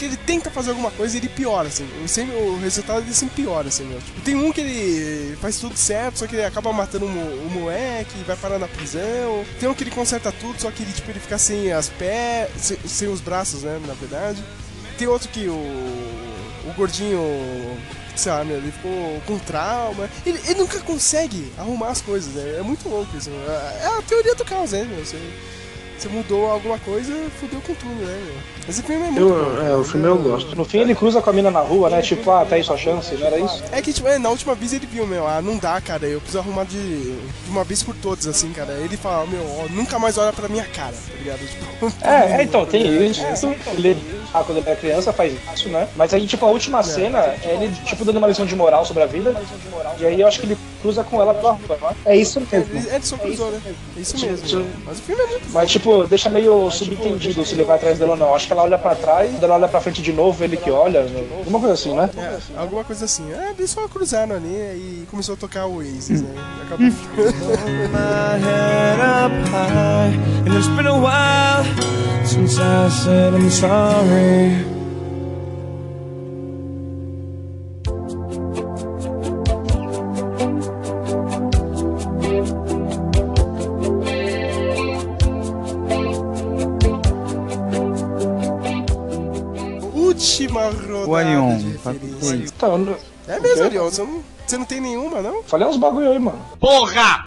que ele tenta fazer alguma coisa ele piora, assim. Sempre, o resultado dele sempre piora, assim, meu. Tipo, tem um que ele faz tudo certo, só que ele acaba matando o, o moleque e vai parar na prisão. Tem um que ele conserta tudo, só que ele, tipo, ele fica sem as pés, sem, sem os braços, né, na verdade. Tem outro que o, o gordinho, sei lá, meu, ele ficou com trauma. Ele, ele nunca consegue arrumar as coisas, né? É muito louco isso. É a teoria do caos, né, meu? Você, você mudou alguma coisa, fudeu com tudo, né, meu? Esse filme é muito Eu, bom. é, o filme eu gosto. No fim ele cruza com a mina na rua, né? Tipo, ah, tá aí sua chance, não era isso? É que, tipo, é, na última vez ele viu, meu, ah, não dá, cara, eu preciso arrumar de, de uma vez por todas, assim, cara. Ele fala, meu, ó, nunca mais olha pra minha cara, tá ligado? Tipo, É, é, então, tem isso. Ele, ah, quando ele é criança faz isso, né? Mas aí, tipo, a última cena é ele, tipo, dando uma lição de moral sobre a vida. E aí eu acho que ele cruza com ela pela rua, né? É isso É, mesmo. ele, ele só cruzou, né? É isso mesmo. Sim. Mas o filme é muito Mas, tipo, deixa meio subentendido se ele vai atrás dela ou não. Acho que ela olha pra trás, quando ela olha pra frente de novo, ele que olha. Alguma coisa assim, né? É, alguma coisa assim. É, eles só cruzaram ali e começou a tocar o Oasis, né? E acabou. and it's been a while since I said I'm sorry. É? Então, não- É mesmo? Arion? Você não, você não tem nenhuma, não? falei uns bagulho aí, mano.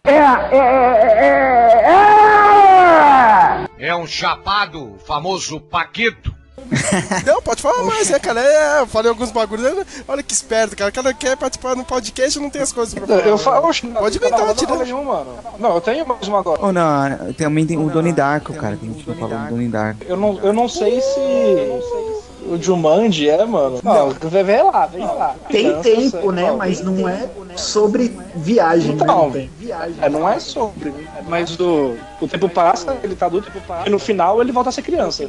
É, é, é, é, é. É um chapado, o famoso Paquito. Não, pode falar mais, né, cara? É, eu falei alguns bagulhos. Olha que esperto, cara. O cara quer participar no podcast e não tem as coisas pra falar. Eu né? falo, oxe, Pode não, aguentar, não, tira. não, nenhum, mano. Não, eu tenho mais uma agora. Oh, não, também tem o Donnie Darko, cara. Tem gente que fala do Donnie Darko. Eu não, eu não sei se o Jumanji é, mano. Não, vem lá, vem lá. Tem tempo, sei, né? não. Mas não é sobre viagem, né? Então, Não tem. é, não é sobre. Mas o, o tempo passa, ele tá adulto, e no final ele volta a ser criança.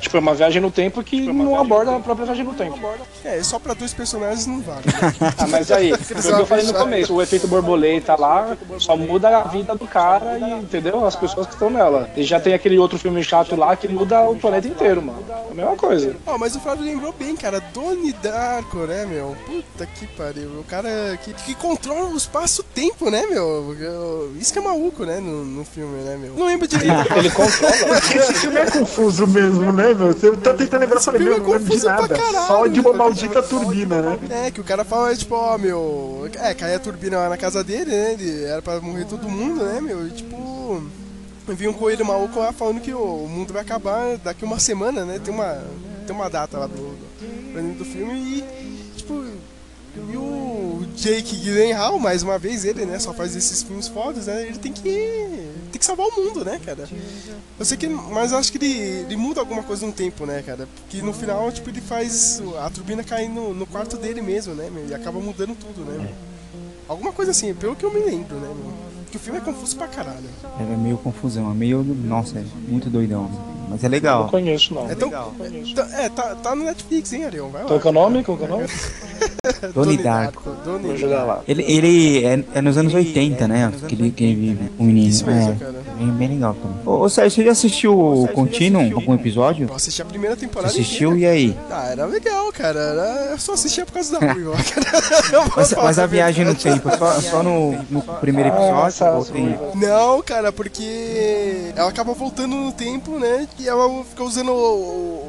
Tipo, é uma viagem no tempo que não aborda a própria viagem no tempo. É, só pra dois personagens não vale. né? Ah, mas aí, foi o que eu falei no começo, o efeito borboleta lá só muda a vida do cara e, entendeu? As pessoas que estão nela. E já tem aquele outro filme chato lá que muda o planeta inteiro, mano. É a mesma coisa. Ó, mas o Flávio lembrou bem, cara. Donnie Darko, né, meu? Puta que pariu. O cara que, que controla o espaço-tempo, né, meu? Eu- Isso que é maluco, né, no, no filme, né, meu? Não lembro direito. Ele controla. Esse filme é confuso mesmo, né, meu? Você tá tentando lembrar, eu falei, filme meu, é não lembro de nada. caralho, Só de uma maldita turbina, né? É, que o cara fala, tipo, ó, meu. É, caiu a turbina lá na casa dele, né? Ele era pra morrer todo mundo, né, meu? E tipo. Vi um coelho maluco lá falando que o mundo vai acabar daqui uma semana, né? Tem uma, tem uma data lá do, do, do filme e, e o Jake Gyllenhaal, mais uma vez, ele, né, só faz esses filmes fodas, né? Ele tem que tem que salvar o mundo, né, cara? Eu sei que, mas eu acho que ele, ele muda alguma coisa no tempo, né, cara? Porque no final, tipo, ele faz a turbina cair no, no quarto dele mesmo, né, meu? E acaba mudando tudo, né? meu? Alguma coisa assim, pelo que eu me lembro, né, meu? Porque o filme é confuso pra caralho. É meio confusão, é meio. Nossa, é muito doidão. Mas é legal. Não conheço, não. É, tão, tá- é tá, tá no Netflix, hein, Ariel? Vai lá. Qual que é o nome? Qual que é o nome? Donnie Darko. Donnie Vou jogar lá. Ele, ele é, é nos anos 80, né? Que ele, que ele vive, o menino. Isso mesmo, é, cara. bem, bem legal também. Ô, ô Sérgio, você já assistiu o Continuum, algum episódio? Eu assisti a primeira Você temporada assistiu inteira. e aí? Ah, era legal, cara. Era... Eu só assistia por causa da Ruiva, Mas, mas a viagem no tempo, só, só no, no primeiro episódio? ou tem... Não, cara, porque ela acaba voltando no tempo, né? E ela fica usando o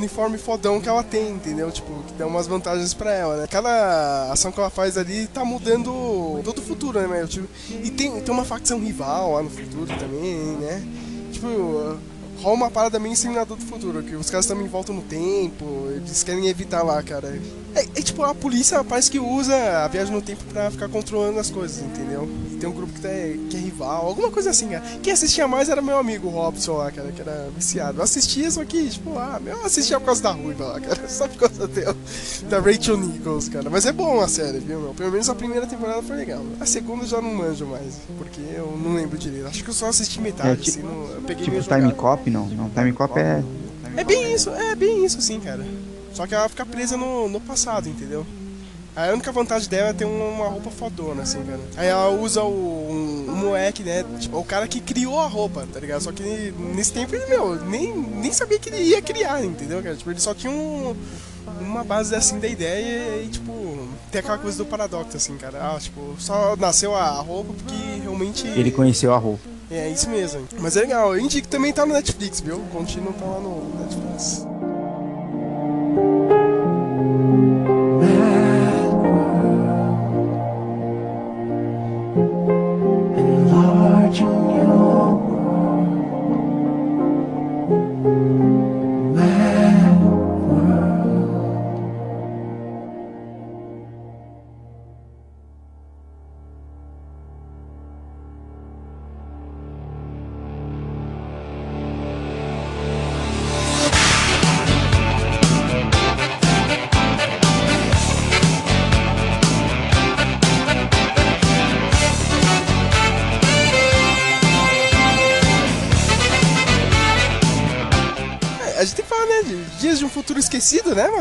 uniforme fodão que ela tem, entendeu? Tipo, que dá umas vantagens pra ela, né? Cada ação que ela faz ali tá mudando todo o futuro, né? meu? Tipo, e tem, tem uma facção rival lá no futuro também, né? Tipo, rola uma parada meio Exterminador do Futuro, que os caras também voltam no tempo, eles querem evitar lá, cara. É, é tipo, a polícia parece que usa a viagem no tempo pra ficar controlando as coisas, entendeu? E tem um grupo que, tá, que é rival, alguma coisa assim, cara. Quem assistia mais era meu amigo Robson lá, cara, que era viciado. Eu assistia, só que, tipo, ah, eu assistia por causa da Ruiva lá, cara, só por causa dela, da Rachel Nichols, cara. Mas é bom a série, viu, meu? Pelo menos a primeira temporada foi legal. A segunda eu já não manjo mais, porque eu não lembro direito. Acho que eu só assisti metade, É, ti- assim, não, eu peguei Tipo Time jogado. Cop, não. Não, Time Cop é. É bem isso, é bem isso sim, cara. Só que ela fica presa no, no passado, entendeu? A única vantagem dela é ter uma roupa fodona, assim, cara. Aí ela usa o um, um moleque, né? Tipo, o cara que criou a roupa, tá ligado? Só que nesse tempo ele, meu, nem, nem sabia que ele ia criar, entendeu, cara? Tipo, ele só tinha um, uma base assim da ideia e, tipo, tem aquela coisa do paradoxo, assim, cara. Ah, tipo, só nasceu a roupa porque realmente. Ele conheceu a roupa. É, isso mesmo. Mas é legal. Eu indico também tá no Netflix, viu? O Contínuo tá lá no Netflix.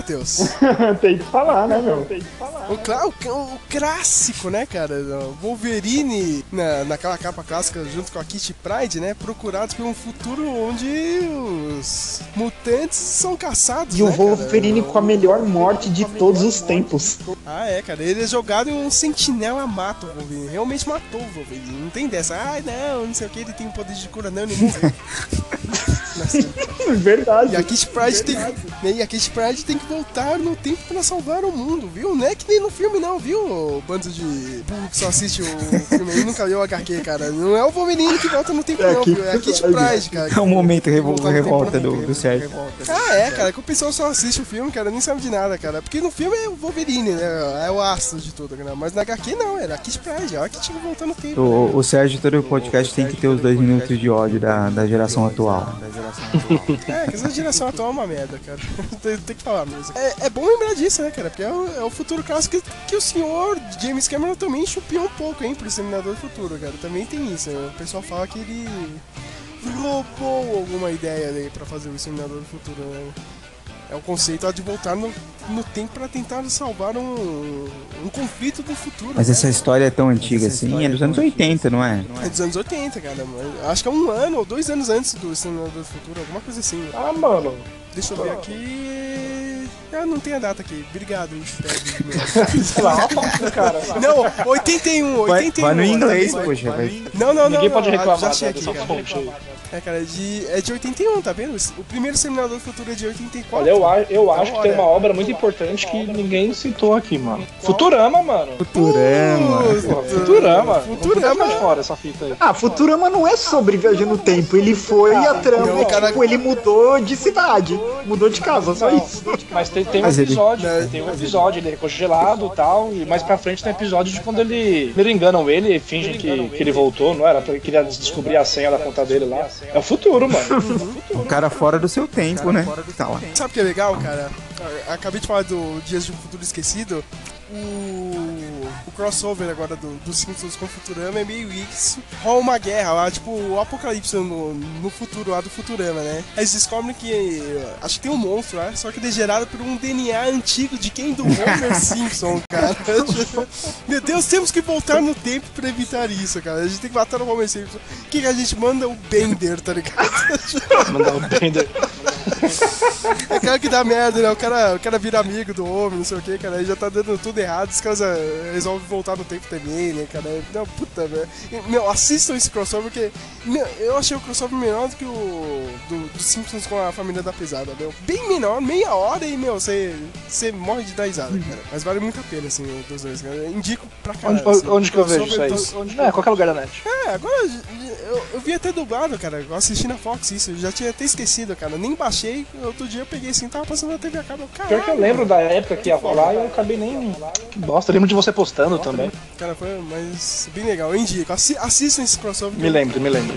Matheus? Tem que falar, né, meu? Tem que falar. O, clá- o, o clássico, né, cara? O Wolverine na, naquela capa clássica junto com a Kitty Pride, né? Procurados por um futuro onde os mutantes são caçados. E o né, cara? Wolverine com a melhor morte de todos os tempos. Ah, é, cara. Ele é jogado e um sentinela mata o Wolverine. Realmente matou o Wolverine. Não tem dessa. Ah, não, não sei o que, ele tem um poder de cura, não, ele morreu. Verdade. E a Kitty Pride tem, né, e a Kitty Pride tem que voltar no tempo pra salvar o mundo, viu? Não é que nem no filme, não, viu? O bando de burro que só assiste o filme aí nunca viu o HQ, cara. Não é o Wolverine que volta no tempo, É não, viu? É a Kitty Pride. Cara. É o momento revol- revolta do, do Sérgio. Ah, é, cara, que o pessoal só assiste o filme, cara, nem sabe de nada, cara. Porque no filme é o Wolverine, né? É o astro de tudo, cara. Mas na HQ não, era a Kitty Pride, ela que tinha voltar no tempo. O, o Sérgio, todo podcast tem que ter os dois minutos de ódio da, da geração atual. É, que essa geração atual é uma merda, cara. tem, tem que falar mesmo. É, é bom lembrar disso, né, cara? Porque é o, é o futuro clássico que, que o senhor James Cameron também chupiou um pouco, hein, pro Exterminador do Futuro, cara. Também tem isso. né? O pessoal fala que ele roubou alguma ideia aí pra fazer o Exterminador do Futuro, né? É o conceito de voltar no, no tempo pra tentar salvar um, um conflito do futuro. Mas né? essa história é tão antiga assim, é dos anos 80, não é? É dos anos 80, cara. Acho que é um ano ou dois anos antes do Exterminador do Futuro, alguma coisa assim. Ah, mano. Deixa eu ver aqui. Ah, não tem a data aqui. Obrigado, hein, Sei lá, cara. Não, 81, Vai- 81. vai no inglês, vendo? poxa, vai. Não, não, não. Ninguém não, pode ah, reclamar Já achei dessa aqui, cara. aí. É, cara, é de, é de 81, tá vendo? O primeiro Exterminador do Futuro é de 84. Olha, eu, a- eu acho que Então, tem uma obra muito importante que ninguém citou aqui, mano. Futurama, mano. Futurama. Futurama. Futurama. De fora essa fita aí. Ah, Futurama não é sobre viajar no tempo. Ele foi e a trama, não, cara- tipo, ele mudou de cidade. Mudou de casa, só isso. Mas tem, tem um Mas ele- episódio, tem um episódio, ele é congelado e tal, e mais pra frente tem um episódio de quando ele. Primeiro enganam ele e fingem que, que ele voltou, não era? Ele queria descobrir a senha da conta dele lá. É o futuro, mano. Um cara fora do seu tempo, né? Tá lá. Sabe o que é legal, cara? Eu Acabei de falar do Dias de um Futuro Esquecido. O, o crossover agora do, do Simpsons com o Futurama é meio isso. Rola uma guerra lá, tipo o apocalipse no, no futuro lá do Futurama, né? Aí eles descobrem que. Acho que tem um monstro lá, só que ele é gerado por um DNA antigo de quem? Do Homer Simpson, cara. Meu Deus, temos que voltar no tempo pra evitar isso, cara. A gente tem que matar o Homer Simpson. O que, que a gente manda? O Bender, tá ligado? Mandar o Bender. É o cara que dá merda, né? O cara, o cara vira amigo do homem, não sei o que, cara. Aí já tá dando tudo errado, os caras eh, resolvem voltar no tempo também, né, cara? Não, puta, velho. E, Meu, assistam esse crossover, porque meu, eu achei o crossover menor do que o do, do Simpsons com a família da pesada, meu. Bem menor, meia hora e, meu, você morre de dar risada, cara. Mas vale muito a pena, assim, dos dois, cara. Eu indico pra Onde, caralho. assim, onde que eu vejo isso aí? dos- É, qualquer lugar da net. é, agora eu, eu vi até dublado, cara. Eu assisti na Fox isso, eu já tinha até esquecido, cara. Nem baixei, outro dia eu peguei assim, tava passando na TV a cabo. Pior que eu Caralho. lembro da época que ia rolar e eu acabei nem. Que bosta, eu lembro de você postando também. Cara, foi mas bem legal. Eu indico. Assi assistam esse crossover. Me lembro, me lembro.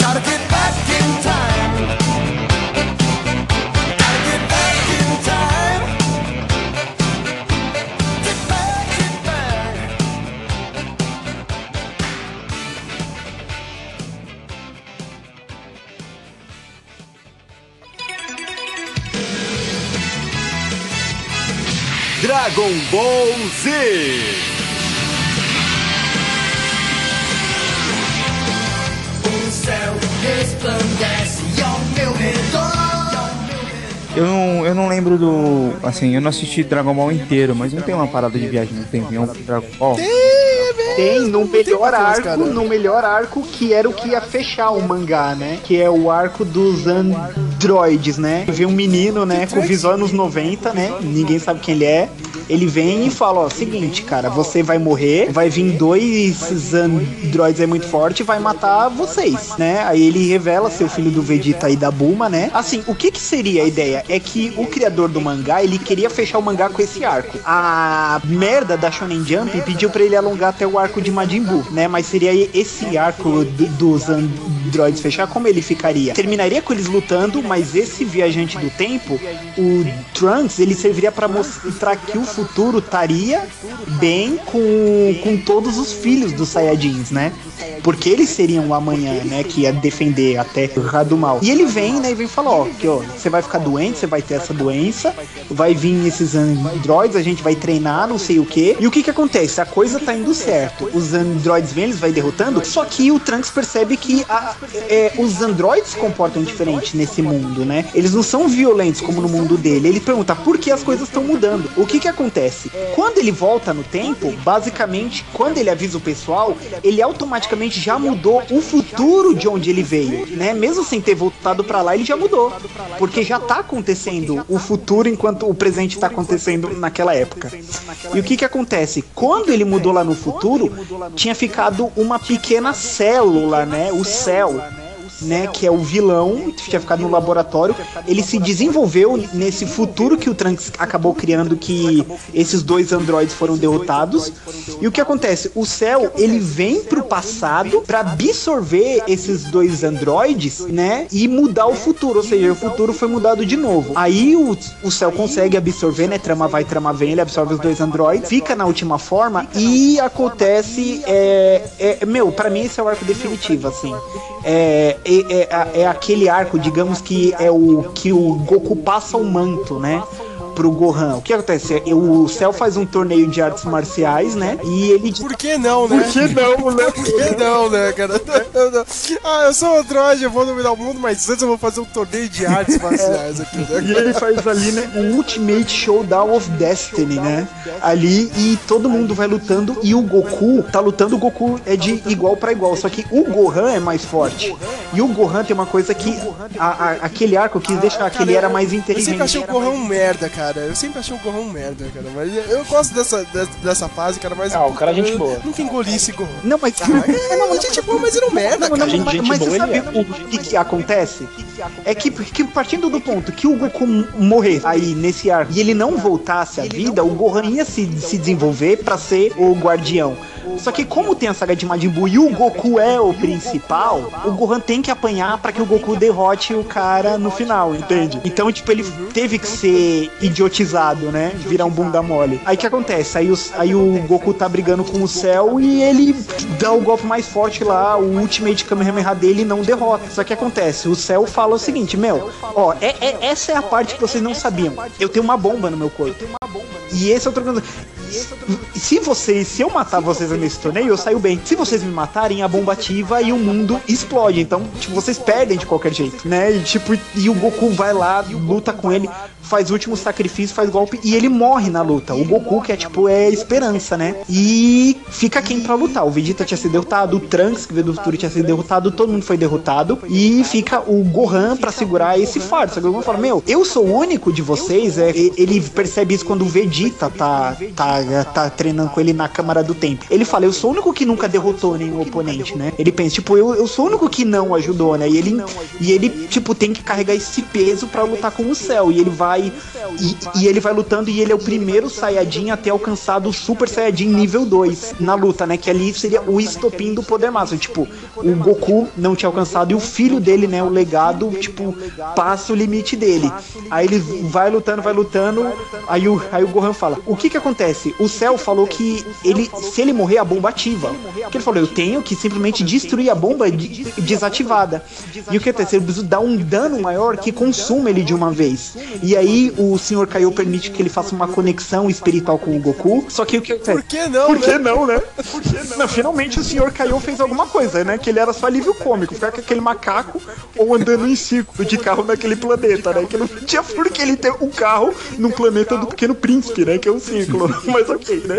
Gotta get back in time. Dragon Ball Z. O céu resplandece ao meu redor. Eu não, eu não lembro do. Assim, eu não assisti Dragon Ball inteiro, mas não tem uma parada de viagem no tempo. É um Dragon Ball. Tem no melhor arco, no melhor arco que era o que ia fechar o mangá, né? Que é o arco dos androides, né? Vê um menino, né, com visual anos 90, né? Ninguém sabe quem ele é. Ele vem e fala, ó, seguinte, cara, você vai morrer, vai vir dois androides aí muito forte e vai matar vocês, né? Aí ele revela ser o filho do Vegeta e da Bulma, né? Assim, o que que seria a ideia? É que o criador do mangá, ele queria fechar o mangá com esse arco. A merda da Shonen Jump pediu pra ele alongar até o arco de Majin Buu, né? Mas seria esse arco do- dos androides fechar, como ele ficaria? Terminaria com eles lutando, mas esse viajante do tempo, o Trunks, ele serviria pra mostrar que o futuro estaria bem com, com todos os filhos dos Saiyajins, né? Porque eles seriam o amanhã, né? Que ia defender até o do Mal. E ele vem, né? E vem falar, ó, que ó, você vai ficar doente, você vai ter essa doença, vai vir esses androides, a gente vai treinar, não sei o que. E o que que acontece? A coisa tá indo certo. Os androides vêm, eles vai derrotando, só que o Trunks percebe que a- é, os androides se comportam diferente nesse mundo, né? Eles não são violentos como no mundo dele. Ele pergunta por que as coisas estão mudando. O que que acontece? Quando ele volta no tempo, basicamente, quando ele avisa o pessoal, ele automaticamente já mudou o futuro de onde ele veio, né? Mesmo sem ter voltado pra lá, ele já mudou. Porque já tá acontecendo o futuro enquanto o presente tá acontecendo naquela época. E o que que acontece? Quando ele mudou lá no futuro, tinha ficado uma pequena célula, né? O céu né, que é o vilão, que tinha ficado no laboratório, ele se desenvolveu nesse futuro que o Trunks acabou criando que esses dois androides foram derrotados. E o que acontece? O céu, ele vem pro passado para absorver esses dois androides, né, e mudar o futuro, ou seja, o futuro foi mudado de novo. Aí o, o céu consegue absorver, né, trama vai, trama vem, ele absorve os dois androides, fica na última forma e acontece, é, é meu, para mim esse é o arco definitivo, assim. É, é, é, é aquele arco, digamos que é o que o Goku passa o manto, né? Pro Gohan. O que acontece? É, O Cell faz um torneio de artes marciais, né? E ele. Por que não, né? Por que não, né? Por que não, né, cara? Não, não. Ah, eu sou um androide, eu vou dominar o mundo, mas antes eu vou fazer um torneio de artes marciais aqui, né? E ele faz ali, né, o Ultimate Showdown of Destiny, né? Ali e todo mundo vai lutando e o Goku tá lutando, o Goku é de igual pra igual, só que o Gohan é mais forte. E o Gohan tem uma coisa que. a- a- aquele arco quis deixar que ele era mais Eu inteligente. sempre achei o Gohan um merda, cara. Eu sempre achei o Gohan um merda, cara. Mas eu, gosto dessa, dessa, dessa fase, cara. Mas. Ah, o cara é gente boa. Nunca engoli esse Gohan. Não, mas. É, não, gente boa, mas ele é um merda, Não, cara. não, mas, mas você sabe o que, que acontece? É que, que partindo do ponto que o Goku morrer aí nesse arco e ele não voltasse à vida, o Gohan ia se, se desenvolver pra ser o guardião. Só que como tem a saga de Majin Buu e o Goku é o principal, o Gohan tem que apanhar pra que o Goku derrote o cara no final, entende? Então, tipo, ele teve que ser idiotizado, né? Virar um bunda mole. Aí que acontece? Aí, os, aí o Goku tá brigando com o Cell e ele dá o golpe mais forte lá, o Ultimate Kamehameha dele não derrota. Só que acontece, o Cell fala o seguinte, meu, ó, é, é- essa é a parte que vocês não sabiam. Eu tenho uma bomba no meu corpo. E esse é outro coisa. Se vocês, se eu matar vocês nesse torneio, eu saio bem. Se vocês me matarem, a bomba ativa e o mundo explode. Então, tipo, vocês perdem de qualquer jeito, né? E tipo, e o Goku vai lá, luta com ele, faz o último sacrifício, faz golpe e ele morre na luta. O Goku, que é tipo, é esperança, né? E fica quem pra lutar? O Vegeta tinha sido derrotado, o Trunks, que veio do futuro, tinha sido derrotado, todo mundo foi derrotado. E fica o Gohan pra segurar esse fardo. Só que o Gohan fala: Meu, eu sou o único de vocês. É, e- ele percebe isso quando o Vegeta tá, tá, tá treinando com ele na Câmara do Tempo. Ele fala: Eu sou o único que nunca derrotou nenhum oponente, né? Ele pensa: Tipo, eu, eu sou o único que não ajudou, né? E ele, e ele tipo, tem que carregar esse peso pra lutar com o céu. E ele vai. E, e ele vai lutando e ele é o primeiro Saiyajin a ter alcançado o Super Saiyajin nível 2 na luta, né? Que ali seria o estopim do poder máximo. Tipo, o Goku não tinha alcançado e o filho dele, né? O legado, tipo, passa o limite dele. Aí ele vai lutando, vai lutando. Aí o, aí o Gohan fala: O que que acontece? O Cell falou que ele, se ele morrer, a bomba ativa. Que ele falou: Eu tenho que simplesmente destruir a bomba de- desativada. E o que acontece? Eu preciso dar um dano maior que consuma ele de uma vez. E aí o Sr. Kaiô permite que ele faça uma conexão espiritual com o Goku. Só que o que acontece? Por que não, Por que né? não, né? Não, finalmente o Sr. Kaiô fez alguma coisa, né? Que ele era só alívio cômico, ficar com aquele macaco ou andando em círculo de carro naquele planeta, né? Que não tinha por que ele ter um carro num planeta do Pequeno Príncipe, né? Que é um círculo. Mas ok, né?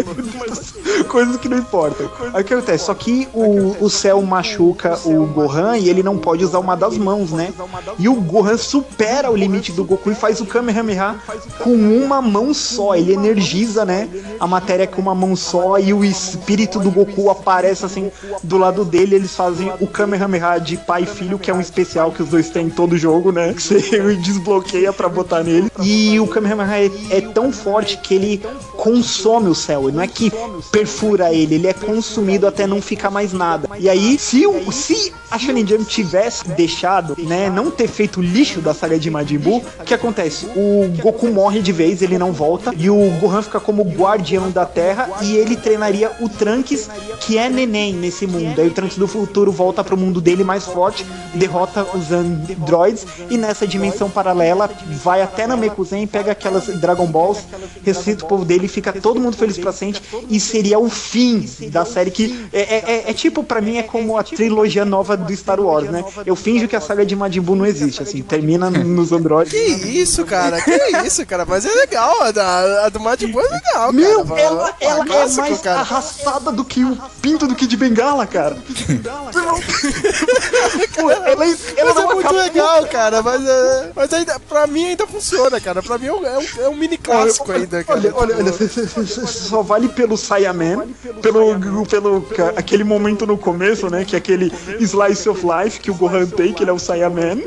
Coisas que não importam. Aí o que acontece? Só que o, o céu machuca o Gohan e ele não pode usar uma das mãos, né? E o Gohan supera o limite do Goku e faz o Kamehameha com uma mão só. Ele energiza, né? A matéria com uma mão só e o espírito do Goku aparece assim do lado dele. Eles fazem o Kamehameha de pai e filho, que é um especial que os dois têm em todo jogo, né? Que você desbloqueia pra botar nele. E o Kamehameha é, é tão forte que ele consome o céu. Não é que perfura ele, ele é consumido até não ficar mais nada. E aí, se, o, se a Shonen Jump tivesse deixado, né, não ter feito o lixo da saga de Majin Buu, o que acontece? O Goku morre de vez, ele não volta, e o Gohan fica como guardião da Terra, e ele treinaria o Trunks, que é neném nesse mundo. Aí o Trunks do futuro volta pro mundo dele mais forte, derrota os androids, e nessa dimensão paralela vai até Namekuzen, pega aquelas Dragon Balls, ressuscita o povo dele, e fica todo mundo feliz pra sempre, e seria o fim da série que é, é- é- é tipo, pra mim, é como a trilogia nova do Star Wars, né? Eu finjo que a saga de Majin Buu não existe, assim, termina nos androides. Que isso, cara? Que isso, cara? Mas é legal, a, a do Majin Buu é legal, Meu, cara. ela, ela é Clássico, mais cara. arrastada do que o pinto do Kid Bengala, cara. Pô, ela, ela Mas é muito legal, cara. Mas, é, mas ainda, pra mim ainda funciona, cara. Pra mim é um, é um, é mini clássico ainda, cara. Olha, olha, olha, cê só vale pelo Saiyaman, pelo, pelo aquele momento no começo, né, que é aquele Slice of Life que o Gohan tem, que ele é o Saiyaman,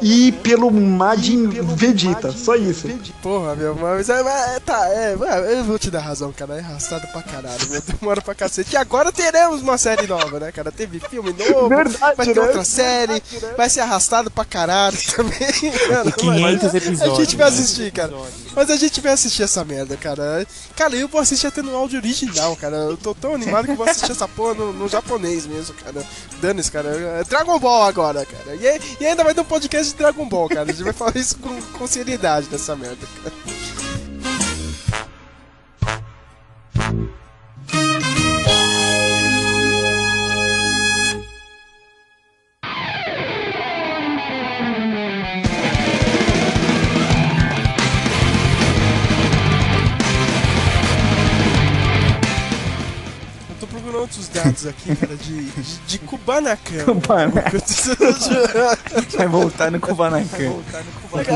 e pelo Majin Vegeta, só isso. Porra, meu, mas é, é, tá, é, é, eu vou te dar razão, cara. É arrastado pra caralho, meu. Demora pra cacete. E agora teremos uma série nova, né, cara? Teve filme novo, Verdade, vai ter né? outra série, vai ser arrastado pra caralho também. Cara, 500 mas episódios, A gente vai né? assistir, cara. Mas a gente vai assistir essa merda, cara. Cara, eu vou assistir até no áudio original, cara. Eu tô tão animado que eu vou assistir essa porra no, no japonês mesmo, cara. Dane-se, cara. É Dragon Ball agora, cara. E, e ainda vai ter um podcast de Dragon Ball, cara. A gente vai falar isso com, com seriedade dessa merda, cara. Todos os dados aqui, cara, de, de, de Kubanacan. Kubanacan. Vai voltar no Kubanacan.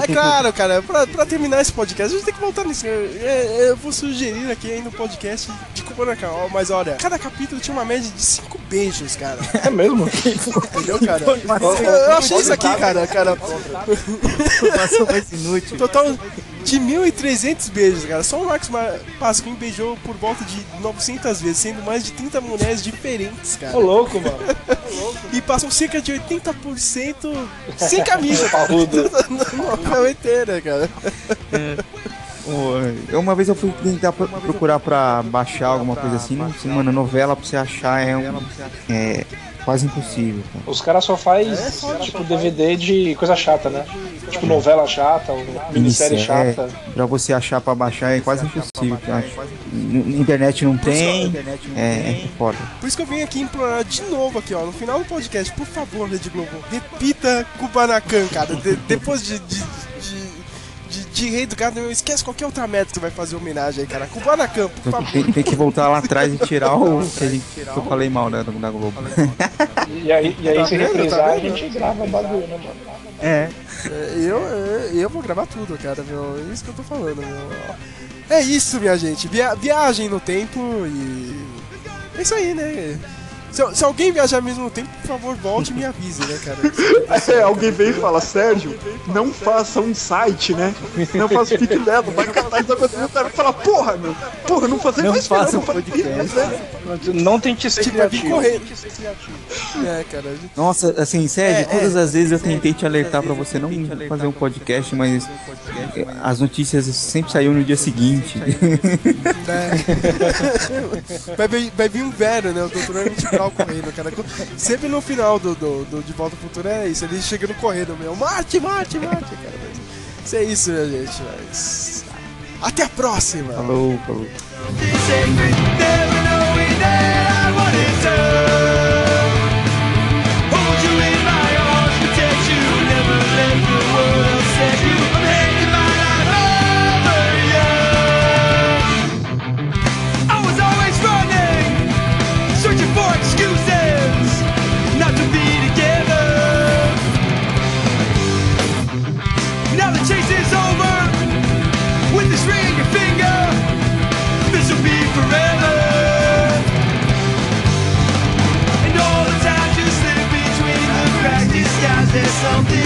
É claro, cara, pra, pra terminar esse podcast, a gente tem que voltar nisso. Eu, eu- eu vou sugerir aqui ainda um podcast de Kubanacan. Mas olha, cada capítulo tinha uma média de 5 beijos, cara. É mesmo? Entendeu, cara? Eu, achei isso aqui, cara, cara. Mais inútil. Total de 1.300 beijos, cara. Só o Mar Pasquim beijou por volta de 900 vezes, sendo mais de 30 mulheres diferentes, cara. Ô, louco, mano. E passam cerca de 80% sem camisa. Parrudo. Na novela inteira, cara. Eu- Uma vez eu fui tentar pro- procurar pra baixar alguma coisa assim, mano, novela pra você achar é, um, é quase impossível. Cara. Os caras só faz tipo DVD de coisa chata, né? Tipo novela chata, ou minissérie chata. é, pra você achar pra baixar é quase impossível. internet não tem, é, é foda. Por isso que eu venho aqui implorar de novo aqui, ó, no final do podcast, por favor, Rede Globo, repita Kubanacan, cara. De- depois de, de, de, Rei do Gado, esquece qualquer outra meta que você vai fazer homenagem aí, cara. Kubanacan, por Então favor. tem, tem que voltar lá atrás e tirar o que, a gente, que eu falei mal né, da Globo. E aí, e aí Tá se vendo? reprisar, Tá a gente grava bagulho, né, mano? É. Eu, eu, eu vou gravar tudo, cara, meu. É isso que eu tô falando, meu. É isso, minha gente. Via- viagem no tempo e. É isso aí, né? Se, se alguém viajar mesmo no tempo, por favor, volte e me avise, né, cara? É, alguém vem e fala, Sérgio, não faça um site, né? Não faça fique leve, vai catar isso acontecendo. O cara fala, porra, meu, porra, não fazer Não mais faça um não, podcast. Não tente ser Tipo, vai vir criativo. correndo. É, cara. Nossa, assim, Sérgio, É, todas é. as vezes eu tentei te alertar pra você não fazer um podcast, mas as notícias sempre saíram no dia seguinte. É. vai, vir, um velho, né? O doutor Brown correndo, cara. Sempre no final do, do, do De Volta ao Futuro é isso. Ele chegando correndo, meu. Mate, mate, mate, cara. Mas Isso é isso, minha gente. Mas... Até a próxima! Falou, falou.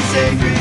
Sacred.